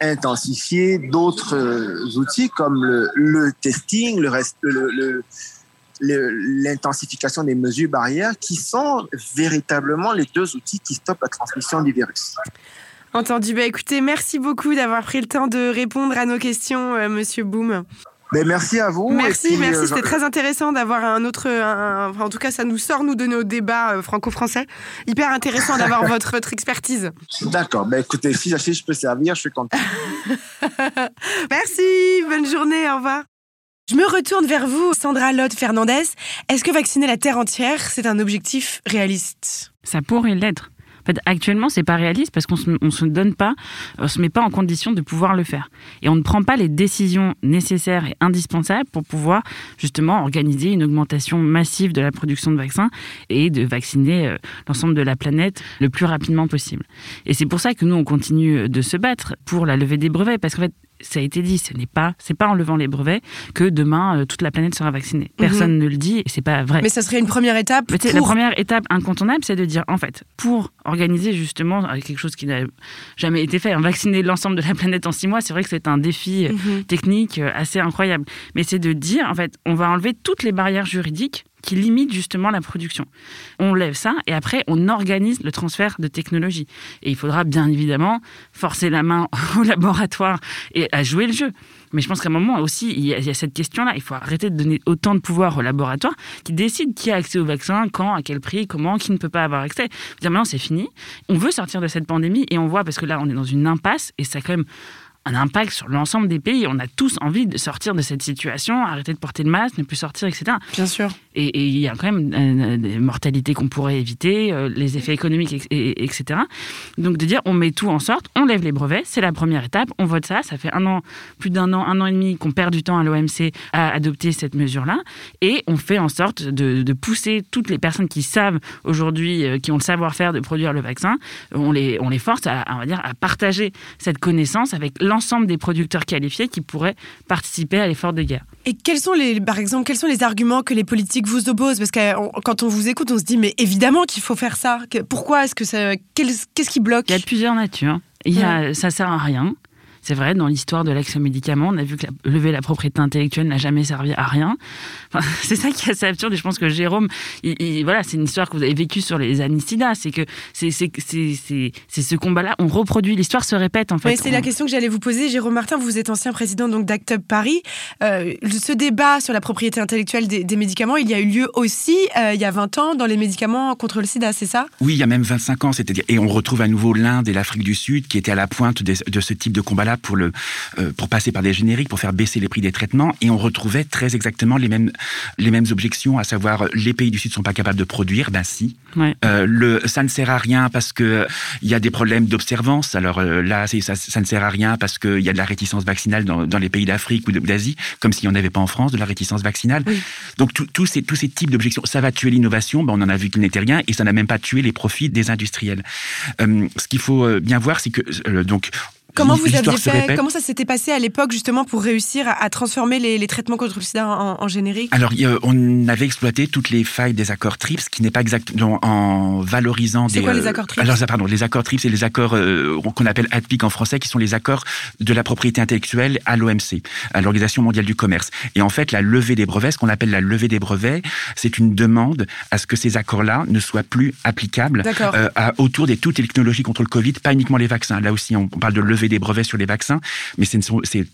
intensifier d'autres outils comme le, testing, le, reste, le l'intensification des mesures barrières qui sont véritablement les deux outils qui stoppent la transmission du virus. Entendu. Bah, écoutez, merci beaucoup d'avoir pris le temps de répondre à nos questions, euh, Monsieur Boom. Mais ben, merci à vous. Merci, merci. Euh, C'était très intéressant d'avoir un autre. en tout cas, ça nous sort, nous, de nos débats euh, franco-français. Hyper intéressant d'avoir votre, votre expertise. D'accord. Ben, écoutez, si, si je peux servir, je suis content. merci. Bonne journée. Au revoir. Je me retourne vers vous, Sandra Lotte Fernandez. Est-ce que vacciner la Terre entière, c'est un objectif réaliste? Ça pourrait l'être. En fait, actuellement, c'est pas réaliste parce qu'on ne se donne pas, on se met pas en condition de pouvoir le faire. Et on ne prend pas les décisions nécessaires et indispensables pour pouvoir justement organiser une augmentation massive de la production de vaccins et de vacciner euh, l'ensemble de la planète le plus rapidement possible. Et c'est pour ça que nous, on continue de se battre pour la levée des brevets parce qu'en fait, ça a été dit, ce n'est pas, c'est pas en levant les brevets que demain euh, toute la planète sera vaccinée. Mhm. Personne ne le dit et c'est pas vrai. Mais ça serait une première étape. Pour... La première étape incontournable, c'est de dire en fait, pour organiser justement quelque chose qui n'a jamais été fait, hein, vacciner l'ensemble de la planète en six mois, c'est vrai que c'est un défi euh, mhm. technique euh, assez incroyable. Mais c'est de dire en fait, on va enlever toutes les barrières juridiques qui limite justement la production. On lève ça et après on organise le transfert de technologie. Et il faudra bien évidemment forcer la main au laboratoire et à jouer le jeu. Mais je pense qu'à un moment aussi, il y, a, cette question-là. Il faut arrêter de donner autant de pouvoir au laboratoire qui décide qui a accès au vaccin, quand, à quel prix, comment, qui ne peut pas avoir accès. Dire maintenant, c'est fini. On veut sortir de cette pandémie et on voit, parce que là, on est dans une impasse et ça quand même un impact sur l'ensemble des pays. On a tous envie de sortir de cette situation, arrêter de porter le masque, ne plus sortir, etc. Bien sûr. Et il y a quand même euh, des mortalités qu'on pourrait éviter, euh, les effets économiques, etc. Donc de dire, on met tout en sorte, on lève les brevets, c'est la première étape, on vote ça. Ça fait un an, plus d'un an, un an et demi qu'on perd du temps à l'OMC à adopter cette mesure-là, et on fait en sorte de, pousser toutes les personnes qui savent aujourd'hui, euh, qui ont le savoir-faire de produire le vaccin, on les, on les force à, on va dire, à partager cette connaissance avec l'ensemble des producteurs qualifiés qui pourraient participer à l'effort de guerre. Et quels sont les, par exemple, quels sont les arguments que les politiques vous opposent Parce que quand on vous écoute, on se dit, mais évidemment qu'il faut faire ça. Pourquoi est-ce que ça, qu'est-ce qui bloque? Il y a plusieurs natures. Il y a, ça sert à rien. C'est vrai, dans l'histoire de l'accès aux médicaments, on a vu que lever la propriété intellectuelle n'a jamais servi à rien. c'est ça qui est assez absurde. Et je pense que Jérôme, voilà, c'est une histoire que vous avez vécue sur les anicidas. C'est que c'est ce combat-là, on reproduit, l'histoire se répète en fait. c'est la question que j'allais vous poser. Jérôme Martin, vous êtes ancien président donc d'Act Up Paris. Euh, ce débat sur la propriété intellectuelle des, médicaments, il y a eu lieu aussi euh, il y a 20 ans dans les médicaments contre le sida, c'est ça? Oui, il y a même 25 ans. C'est-à-dire, et on retrouve à nouveau l'Inde et l'Afrique du Sud qui étaient à la pointe de, de ce type de combat-là pour, le, euh, pour passer par des génériques, pour faire baisser les prix des traitements, et on retrouvait très exactement les mêmes, les mêmes objections, à savoir les pays du Sud sont pas capables de produire, ben si. Euh, le, ça ne sert à rien parce que il y a des problèmes d'observance. Alors euh, là, ça, ça ne sert à rien parce qu'il y a de la réticence vaccinale dans, dans les pays d'Afrique ou d'Asie, comme s'il n'y en avait pas en France de la réticence vaccinale. Donc tous ces, tous ces types d'objections, ça va tuer l'innovation. Ben, on en a vu qu'il n'était rien et ça n'a même pas tué les profits des industriels. ce qu'il faut bien voir, c'est que donc Comment vous aviez fait. Comment ça s'était passé à l'époque justement pour réussir à, à transformer les, les traitements contre le sida en, en générique? Alors, on avait exploité toutes les failles des accords TRIPS, qui n'est pas exactement en valorisant C'est des. quoi les euh, accords TRIPS? Alors, pardon, les accords TRIPS, c'est les accords euh, qu'on appelle ATPIC en français, qui sont les accords de la propriété intellectuelle à l'OMC, à l'Organisation mondiale du commerce. Et en fait, la levée des brevets, ce qu'on appelle la levée des brevets, c'est une demande à ce que ces accords-là ne soient plus applicables euh, à- autour des toutes les technologies contre le Covid, pas uniquement les vaccins. Là aussi, on parle de lever des brevets sur les vaccins, mais c'est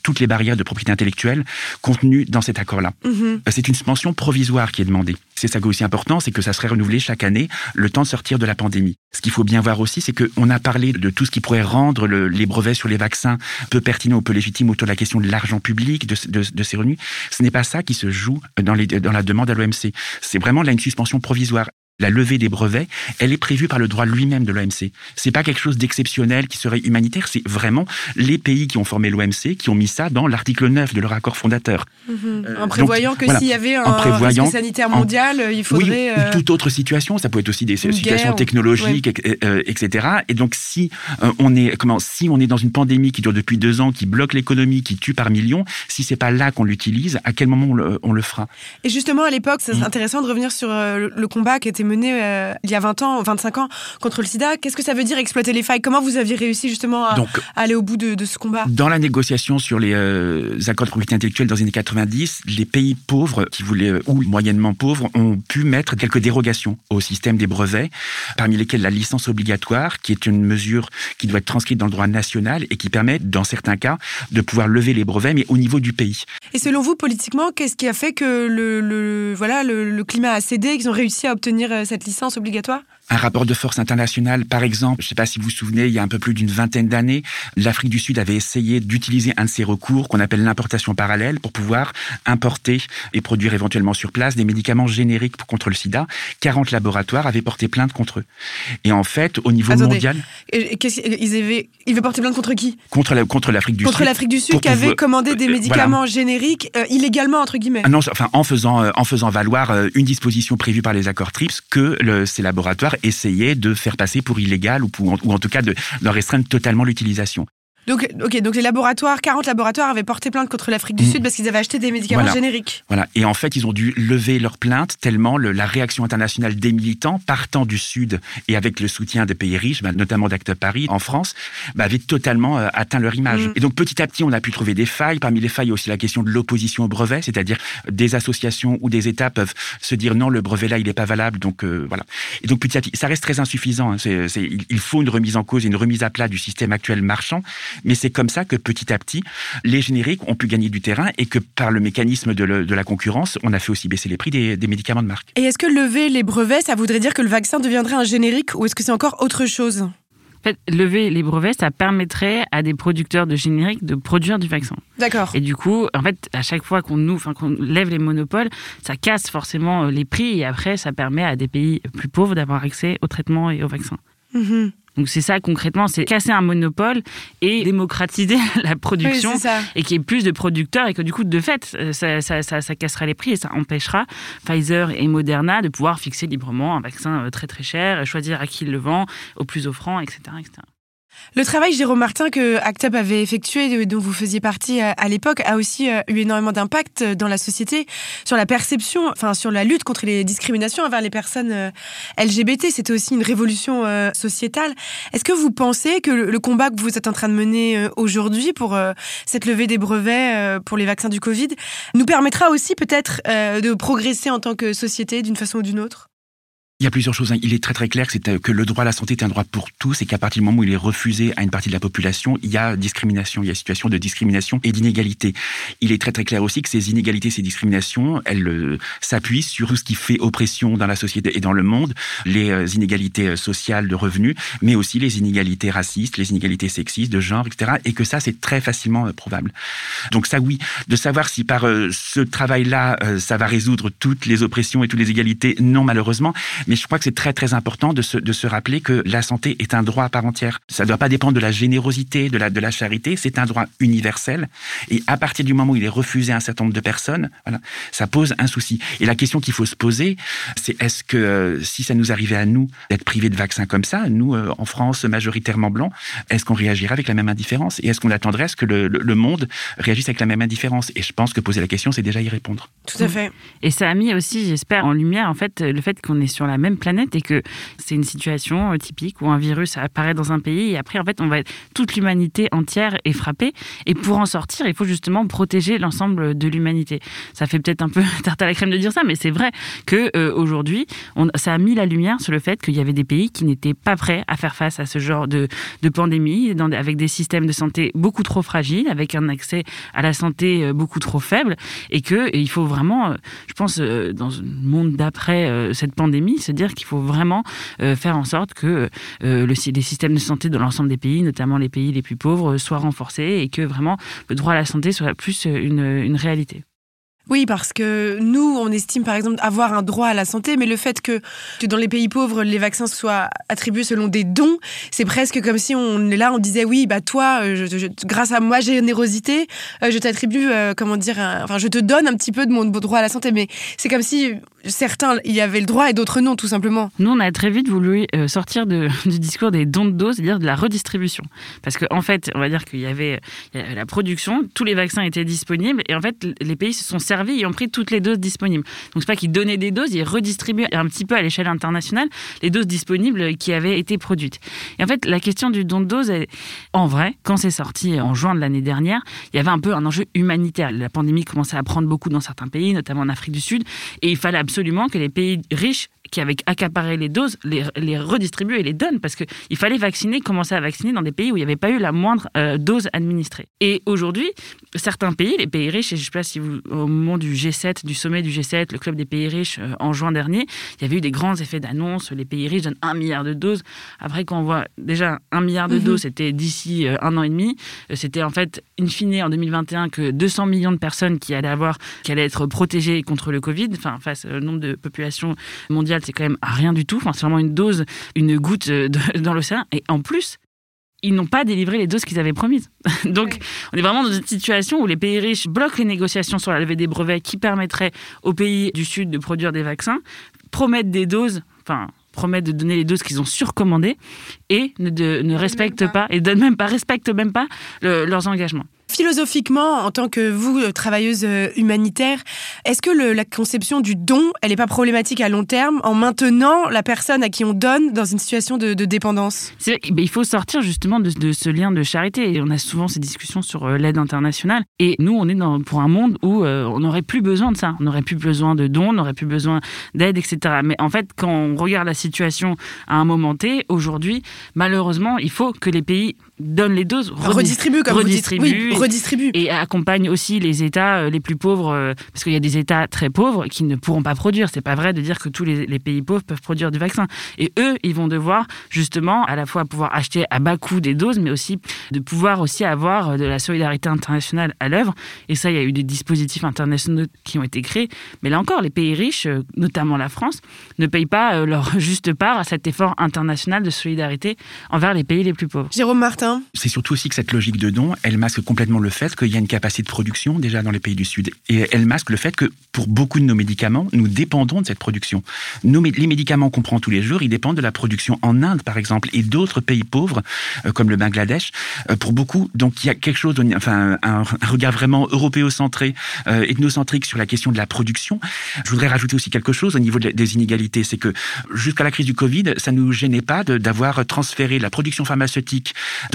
toutes les barrières de propriété intellectuelle contenues dans cet accord-là. Mhm. Euh, C'est une suspension provisoire qui est demandée. C'est ça qui est aussi important, c'est que ça serait renouvelé chaque année, le temps de sortir de la pandémie. Ce qu'il faut bien voir aussi, c'est qu'on a parlé de tout ce qui pourrait rendre le- les brevets sur les vaccins peu pertinents ou peu légitimes autour de la question de l'argent public, de, de- de ces revenus. Ce n'est pas ça qui se joue dans, les- dans la demande à l'OMC. C'est vraiment là une suspension provisoire. La levée des brevets, elle est prévue par le droit lui-même de l'OMC. C'est pas quelque chose d'exceptionnel qui serait humanitaire, c'est vraiment les pays qui ont formé l'OMC qui ont mis ça dans l'article 9 de leur accord fondateur. Mhm. Euh, en prévoyant donc, que voilà. s'il y avait un risque sanitaire en- mondial, il faudrait. Oui, euh, ou toute autre situation, ça peut être aussi des situations guerre, technologiques, et- euh, etc. Et donc si euh, on est comment si on est dans une pandémie qui dure depuis deux ans, qui bloque l'économie, qui tue par millions, si c'est pas là qu'on l'utilise, à quel moment on le, on le fera? Et justement, à l'époque, c'est Mm. intéressant de revenir sur euh, le- le combat qui a été mené euh, il y a 20 ans, 25 ans contre le sida. Qu'est-ce que ça veut dire exploiter les failles? Comment vous aviez réussi justement à, Donc à aller au bout de, de ce combat? Dans la négociation sur les euh, accords de propriété intellectuelle dans les années 90, les pays pauvres qui voulaient euh, ou moyennement pauvres ont pu mettre quelques dérogations au système des brevets, parmi lesquelles la licence obligatoire, qui est une mesure qui doit être transcrite dans le droit national et qui permet, dans certains cas, de pouvoir lever les brevets, mais au niveau du pays. Et selon vous, politiquement, qu'est-ce qui a fait que le, le- voilà, le, le climat a cédé et qu'ils ont réussi à obtenir cette licence obligatoire? Un rapport de force international, par exemple, je ne sais pas si vous vous souvenez, il y a un peu plus d'une vingtaine d'années, l'Afrique du Sud avait essayé d'utiliser un de ces recours qu'on appelle l'importation parallèle pour pouvoir importer et produire éventuellement sur place des médicaments génériques pour- contre le sida. 40 laboratoires avaient porté plainte contre eux. Et en fait, au niveau Attendez. mondial, ils avaient, ils avaient porté plainte contre qui? Contre la- contre l'Afrique du Contre Sud. l'Afrique du Sud qui avait commandé des euh, médicaments génériques euh, illégalement, entre guillemets. Ah non, enfin, en faisant, euh, en faisant valoir euh, une disposition prévue par les accords TRIPS que le- ces laboratoires essayaient de faire passer pour illégal ou, en tout cas de, restreindre totalement l'utilisation. Donc, ok, donc les laboratoires, 40 laboratoires avaient porté plainte contre l'Afrique du Mm. Sud parce qu'ils avaient acheté des médicaments Voilà. génériques. Voilà. Et en fait, ils ont dû lever leur plainte tellement le- la réaction internationale des militants partant du Sud et avec le soutien des pays riches, bah, notamment d'Acte Paris en France, bah, avait totalement euh, atteint leur image. Mm. Et donc petit à petit, on a pu trouver des failles. Parmi les failles, il y a aussi la question de l'opposition au brevet, c'est-à-dire des associations ou des États peuvent se dire non, le brevet là, il n'est pas valable. Donc euh, voilà. Et donc petit à petit, ça reste très insuffisant. hein. Il faut une remise en cause et une remise à plat du système actuel marchand. Mais c'est comme ça que petit à petit, les génériques ont pu gagner du terrain et que par le mécanisme de, le- de la concurrence, on a fait aussi baisser les prix des, des médicaments de marque. Et est-ce que lever les brevets, ça voudrait dire que le vaccin deviendrait un générique ou est-ce que c'est encore autre chose? En fait, lever les brevets, ça permettrait à des producteurs de génériques de produire du vaccin. D'accord. Et du coup, en fait, à chaque fois qu'on nous, enfin, qu'on lève les monopoles, ça casse forcément euh, les prix et après, ça permet à des pays plus pauvres d'avoir accès au traitement et au vaccin. Mhm. Donc c'est ça concrètement, c'est casser un monopole et démocratiser la production et qu'il y ait plus de producteurs et que du coup, de fait, euh, ça, ça, ça, ça cassera les prix et ça empêchera Pfizer et Moderna de pouvoir fixer librement un vaccin euh, très très cher, choisir à qui il le vend, au plus offrant, etc. etc. Le travail, Jérôme Martin, que ACTUP avait effectué, dont vous faisiez partie euh, à l'époque, a aussi euh, eu énormément d'impact euh, dans la société, sur la perception, enfin sur la lutte contre les discriminations envers les personnes LGBT. C'était aussi une révolution sociétale. Est-ce que vous pensez que le, combat que vous êtes en train de mener aujourd'hui pour cette levée des brevets pour les vaccins du Covid nous permettra aussi peut-être de progresser en tant que société d'une façon ou d'une autre? Il y a plusieurs choses. hein. Il est très très clair que, euh, que le droit à la santé est un droit pour tous et qu'à partir du moment où il est refusé à une partie de la population, il y a discrimination, il y a situation de discrimination et d'inégalité. Il est très très clair aussi que ces inégalités, ces discriminations, elles euh, s'appuient sur tout ce qui fait oppression dans la société et dans le monde, les euh, inégalités sociales de revenus, mais aussi les inégalités racistes, les inégalités sexistes, de genre, etc. Et que ça, c'est très facilement prouvable. Donc ça, oui, de savoir si par ce travail-là, ça va résoudre toutes les oppressions et toutes les égalités, non malheureusement. Mais je crois que c'est très très important de se, de se rappeler que la santé est un droit à part entière. Ça ne doit pas dépendre de la générosité, de la, de la charité, c'est un droit universel. Et à partir du moment où il est refusé à un certain nombre de personnes, voilà, ça pose un souci. Et la question qu'il faut se poser, c'est est-ce que euh, si ça nous arrivait à nous d'être privés de vaccins comme ça, nous euh, en France majoritairement blancs, est-ce qu'on réagirait avec la même indifférence? Et est-ce qu'on attendrait à ce que le, le, le monde réagisse avec la même indifférence? Et je pense que poser la question, c'est déjà y répondre. Tout à fait. Et ça a mis aussi, j'espère, en lumière en fait le fait qu'on est sur la même planète et que c'est une situation euh, typique où un virus apparaît dans un pays et après en fait on va toute l'humanité entière est frappée et pour en sortir il faut justement protéger l'ensemble de l'humanité. Ça fait peut-être un peu tarte à la crème de dire ça, mais c'est vrai que euh, aujourd'hui ça a mis la lumière sur le fait qu'il y avait des pays qui n'étaient pas prêts à faire face à ce genre de, de pandémie, avec des systèmes de santé beaucoup trop fragiles, avec un accès à la santé euh, beaucoup trop faible et que il faut vraiment, je pense, dans le monde d'après cette pandémie, se dire qu'il faut vraiment faire en sorte que le, les systèmes de santé dans l'ensemble des pays, notamment les pays les plus pauvres, soient renforcés et que vraiment le droit à la santé soit plus une, une réalité. Oui, parce que nous, on estime par exemple avoir un droit à la santé, mais le fait que, que dans les pays pauvres, les vaccins soient attribués selon des dons, c'est presque comme si on est là, on disait oui, bah toi, grâce à ma générosité, je t'attribue, euh, comment dire, un, enfin je te donne un petit peu de mon droit à la santé, mais c'est comme si certains y avaient le droit et d'autres non, tout simplement. Nous, on a très vite voulu euh, sortir du discours des dons de doses, c'est-à-dire de la redistribution, parce qu'en en fait, on va dire qu'il y avait, la production, tous les vaccins étaient disponibles, et en fait, les pays se sont servis servi et ont pris toutes les doses disponibles. Donc c'est pas qu'ils donnaient des doses, ils redistribuaient un petit peu à l'échelle internationale les doses disponibles qui avaient été produites. Et en fait, la question du don de doses, en vrai, quand c'est sorti en juin de l'année dernière, il y avait un peu un enjeu humanitaire. La pandémie commençait à prendre beaucoup dans certains pays, notamment en Afrique du Sud, et il fallait absolument que les pays riches qui avaient accaparé les doses, les, les redistribuent et les donnent parce qu'il fallait vacciner, commencer à vacciner dans des pays où il n'y avait pas eu la moindre euh, dose administrée. Et aujourd'hui, certains pays, les pays riches, et je ne sais pas si vous, au moment du G7, du sommet du G7, le club des pays riches euh, en juin dernier, il y avait eu des grands effets d'annonce, les pays riches donnent un milliard de doses. Après, quand on voit déjà un milliard de mhm. doses, c'était d'ici euh, un an et demi, c'était en fait, in fine, en 2021, que 200 millions de personnes qui allaient avoir, qui allaient être protégées contre le Covid, enfin, face nombre de populations mondiales c'est quand même rien du tout. Enfin, c'est vraiment une dose, une goutte euh, dans l'océan. Et en plus, ils n'ont pas délivré les doses qu'ils avaient promises. Donc, on est vraiment dans une situation où les pays riches bloquent les négociations sur la levée des brevets qui permettraient aux pays du Sud de produire des vaccins, promettent des doses, enfin, promettent de donner les doses qu'ils ont surcommandées et ne, ne respectent pas. et donnent même pas, respectent même pas leurs engagements. Philosophiquement, en tant que vous, euh, travailleuse euh, humanitaire, est-ce que la conception du don, elle n'est pas problématique à long terme en maintenant la personne à qui on donne dans une situation de, dépendance? Il faut sortir justement de, de, ce lien de charité. Et on a souvent ces discussions sur euh, l'aide internationale. Et nous, on est dans, pour un monde où on n'aurait plus besoin de ça. On n'aurait plus besoin de dons, on n'aurait plus besoin d'aide, etc. Mais en fait, quand on regarde la situation à un moment T, aujourd'hui, malheureusement, il faut que les pays donnent les doses, redistribuent, comme redistribuent, vous dites. Oui, redistribue. Et accompagne aussi les États euh, les plus pauvres, euh, parce qu'il y a des États très pauvres qui ne pourront pas produire. C'est pas vrai de dire que tous les, les, pays pauvres peuvent produire du vaccin. Et eux, ils vont devoir justement à la fois pouvoir acheter à bas coût des doses, mais aussi de pouvoir aussi avoir euh, de la solidarité internationale à l'œuvre. Et ça, il y a eu des dispositifs internationaux qui ont été créés. Mais là encore, les pays riches, notamment la France, ne payent pas leur juste part à cet effort international de solidarité envers les pays les plus pauvres. Jérôme Martin. C'est surtout aussi que cette logique de don, elle masque complètement le fait qu'il y a une capacité de production déjà dans les pays du Sud. Et elle masque le fait que pour beaucoup de nos médicaments, nous dépendons de cette production. Les médicaments qu'on prend tous les jours, ils dépendent de la production en Inde, par exemple, et d'autres pays pauvres, euh, comme le Bangladesh. Euh, pour beaucoup, donc il y a quelque chose, enfin un, regard vraiment européocentré, euh, ethnocentrique sur la question de la production. Je voudrais rajouter aussi quelque chose au niveau de, des inégalités, c'est que jusqu'à la crise du Covid, ça nous gênait pas d'avoir transféré la production pharmaceutique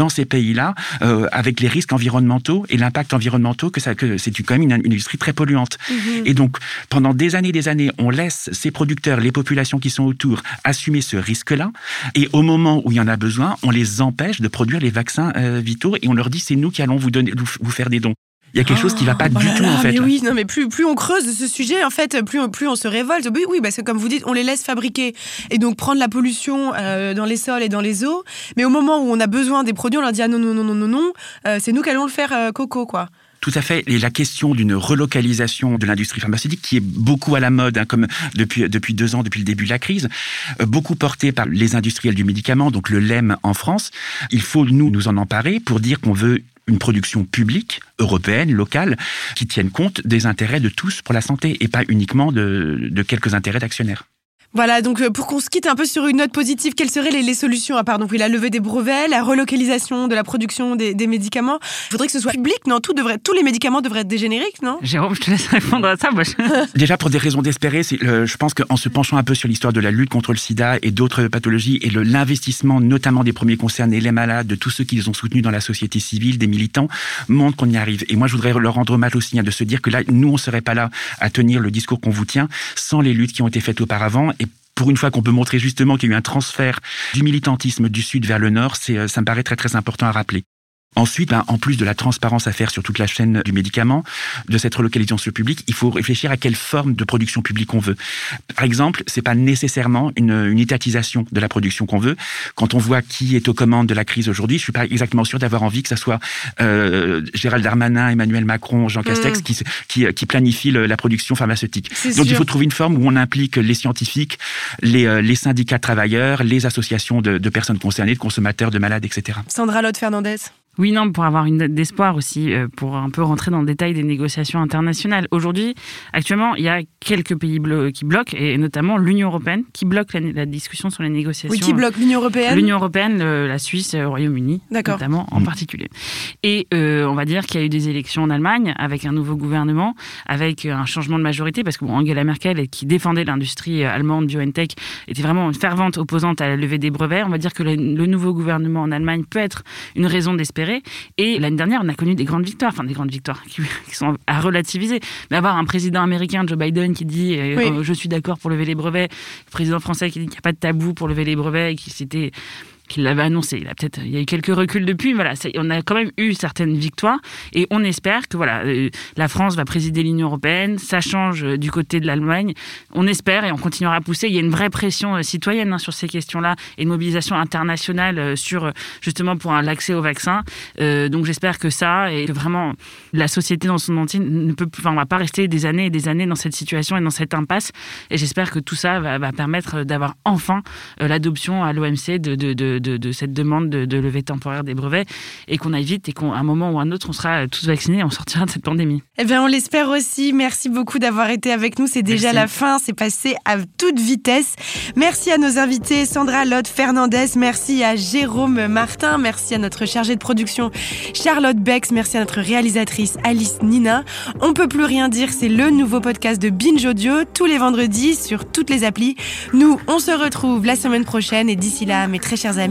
ces pays-là, euh, avec les risques environnementaux et l'impact environnementaux que ça que c'est quand même une, une, industrie très polluante. Mmh. Et donc pendant des années des années, on laisse ces producteurs, les populations qui sont autour assumer ce risque-là et au moment où il y en a besoin, on les empêche de produire les vaccins euh, vitaux et on leur dit c'est nous qui allons vous donner vous faire des dons il y a quelque chose qui va pas oh du là tout là, en fait. Mais oui, non, mais plus, plus on creuse de ce sujet, en fait, plus, plus on se révolte. Oui, oui, parce que comme vous dites, on les laisse fabriquer et donc prendre la pollution euh, dans les sols et dans les eaux. Mais au moment où on a besoin des produits, on leur dit ah non, non, non, non, non, non, euh, c'est nous qui allons le faire euh, coco, quoi. Tout à fait. Et la question d'une relocalisation de l'industrie pharmaceutique, qui est beaucoup à la mode, hein, comme depuis, depuis deux ans, depuis le début de la crise, euh, beaucoup portée par les industriels du médicament, donc le LEM en France, il faut nous nous en emparer pour dire qu'on veut une production publique, européenne, locale, qui tienne compte des intérêts de tous pour la santé et pas uniquement de, quelques intérêts d'actionnaires. Voilà, donc euh, pour qu'on se quitte un peu sur une note positive, quelles seraient les, les solutions à part donc oui, la levée des brevets, la relocalisation de la production des, des médicaments? Il faudrait que ce soit public, non? Tout devrait, Tous les médicaments devraient être des génériques, non? Jérôme, je te laisse répondre à ça. Moi, je... Déjà, pour des raisons d'espérer, euh, je pense qu'en se penchant un peu sur l'histoire de la lutte contre le sida et d'autres pathologies et l'investissement notamment des premiers concernés, les malades, de tous ceux qui les ont soutenus dans la société civile, des militants, montre qu'on y arrive. Et moi, je voudrais leur rendre hommage aussi, hein, de se dire que là, nous, on serait pas là à tenir le discours qu'on vous tient sans les luttes qui ont été faites auparavant pour une fois qu'on peut montrer justement qu'il y a eu un transfert du militantisme du sud vers le nord, c'est, euh, ça me paraît très très important à rappeler. Ensuite, ben, en plus de la transparence à faire sur toute la chaîne du médicament, de cette relocalisation sur le public, il faut réfléchir à quelle forme de production publique on veut. Par exemple, c'est pas nécessairement une, une étatisation de la production qu'on veut. Quand on voit qui est aux commandes de la crise aujourd'hui, je suis pas exactement sûr d'avoir envie que ça soit euh, Gérald Darmanin, Emmanuel Macron, Jean Castex Mm. qui, qui, qui planifie le- la production pharmaceutique. Donc sûr. il faut trouver une forme où on implique les scientifiques, les, euh, les syndicats de travailleurs, les associations de, de personnes concernées, de consommateurs, de malades, etc. Sandra Lotte Fernandez. Oui, non, pour avoir une note d'espoir aussi, euh, pour un peu rentrer dans le détail des négociations internationales. Aujourd'hui, actuellement, il y a quelques pays blo- qui bloquent, et notamment l'Union européenne, qui bloque la, la discussion sur les négociations. Oui, qui bloque l'Union européenne L'Union européenne, le- la Suisse, le Royaume-Uni, D'accord. notamment en particulier. Et euh, on va dire qu'il y a eu des élections en Allemagne avec un nouveau gouvernement, avec un changement de majorité, parce que bon, Angela Merkel, qui défendait l'industrie euh, allemande BioNTech, était vraiment une fervente opposante à la levée des brevets. On va dire que le, le nouveau gouvernement en Allemagne peut être une raison d'espérer. Et l'année dernière, on a connu des grandes victoires, enfin des grandes victoires qui, qui sont à relativiser. Mais avoir un président américain, Joe Biden, qui dit euh, Oui. euh, je suis d'accord pour lever les brevets, le président français qui dit qu'il n'y a pas de tabou pour lever les brevets, et qui s'était qu'il l'avait annoncé. Il a peut-être, il y a eu quelques reculs depuis. Voilà, c'est- on a quand même eu certaines victoires et on espère que voilà, euh, la France va présider l'Union européenne. Ça change euh, du côté de l'Allemagne. On espère et on continuera à pousser. Il y a une vraie pression euh, citoyenne hein, sur ces questions-là et une mobilisation internationale sur justement pour l'accès au vaccin. Donc j'espère que ça et que vraiment la société dans son entier ne peut, enfin, on va pas rester des années et des années dans cette situation et dans cette impasse. Et j'espère que tout ça va, permettre d'avoir enfin l'adoption à l'OMC de, de, de cette demande de, de levée temporaire des brevets et qu'on aille vite et qu'à un moment ou un autre, on sera tous vaccinés et on sortira de cette pandémie. Eh bien, on l'espère aussi. Merci beaucoup d'avoir été avec nous. C'est déjà Merci. la fin. C'est passé à toute vitesse. Merci à nos invités, Sandra Lotte Fernandez. Merci à Jérôme Martin. Merci à notre chargée de production, Charlotte Bex. Merci à notre réalisatrice, Alice Nina. On peut plus rien dire. C'est le nouveau podcast de Binge Audio tous les vendredis sur toutes les applis. Nous, on se retrouve la semaine prochaine. Et d'ici là, mes très chers amis,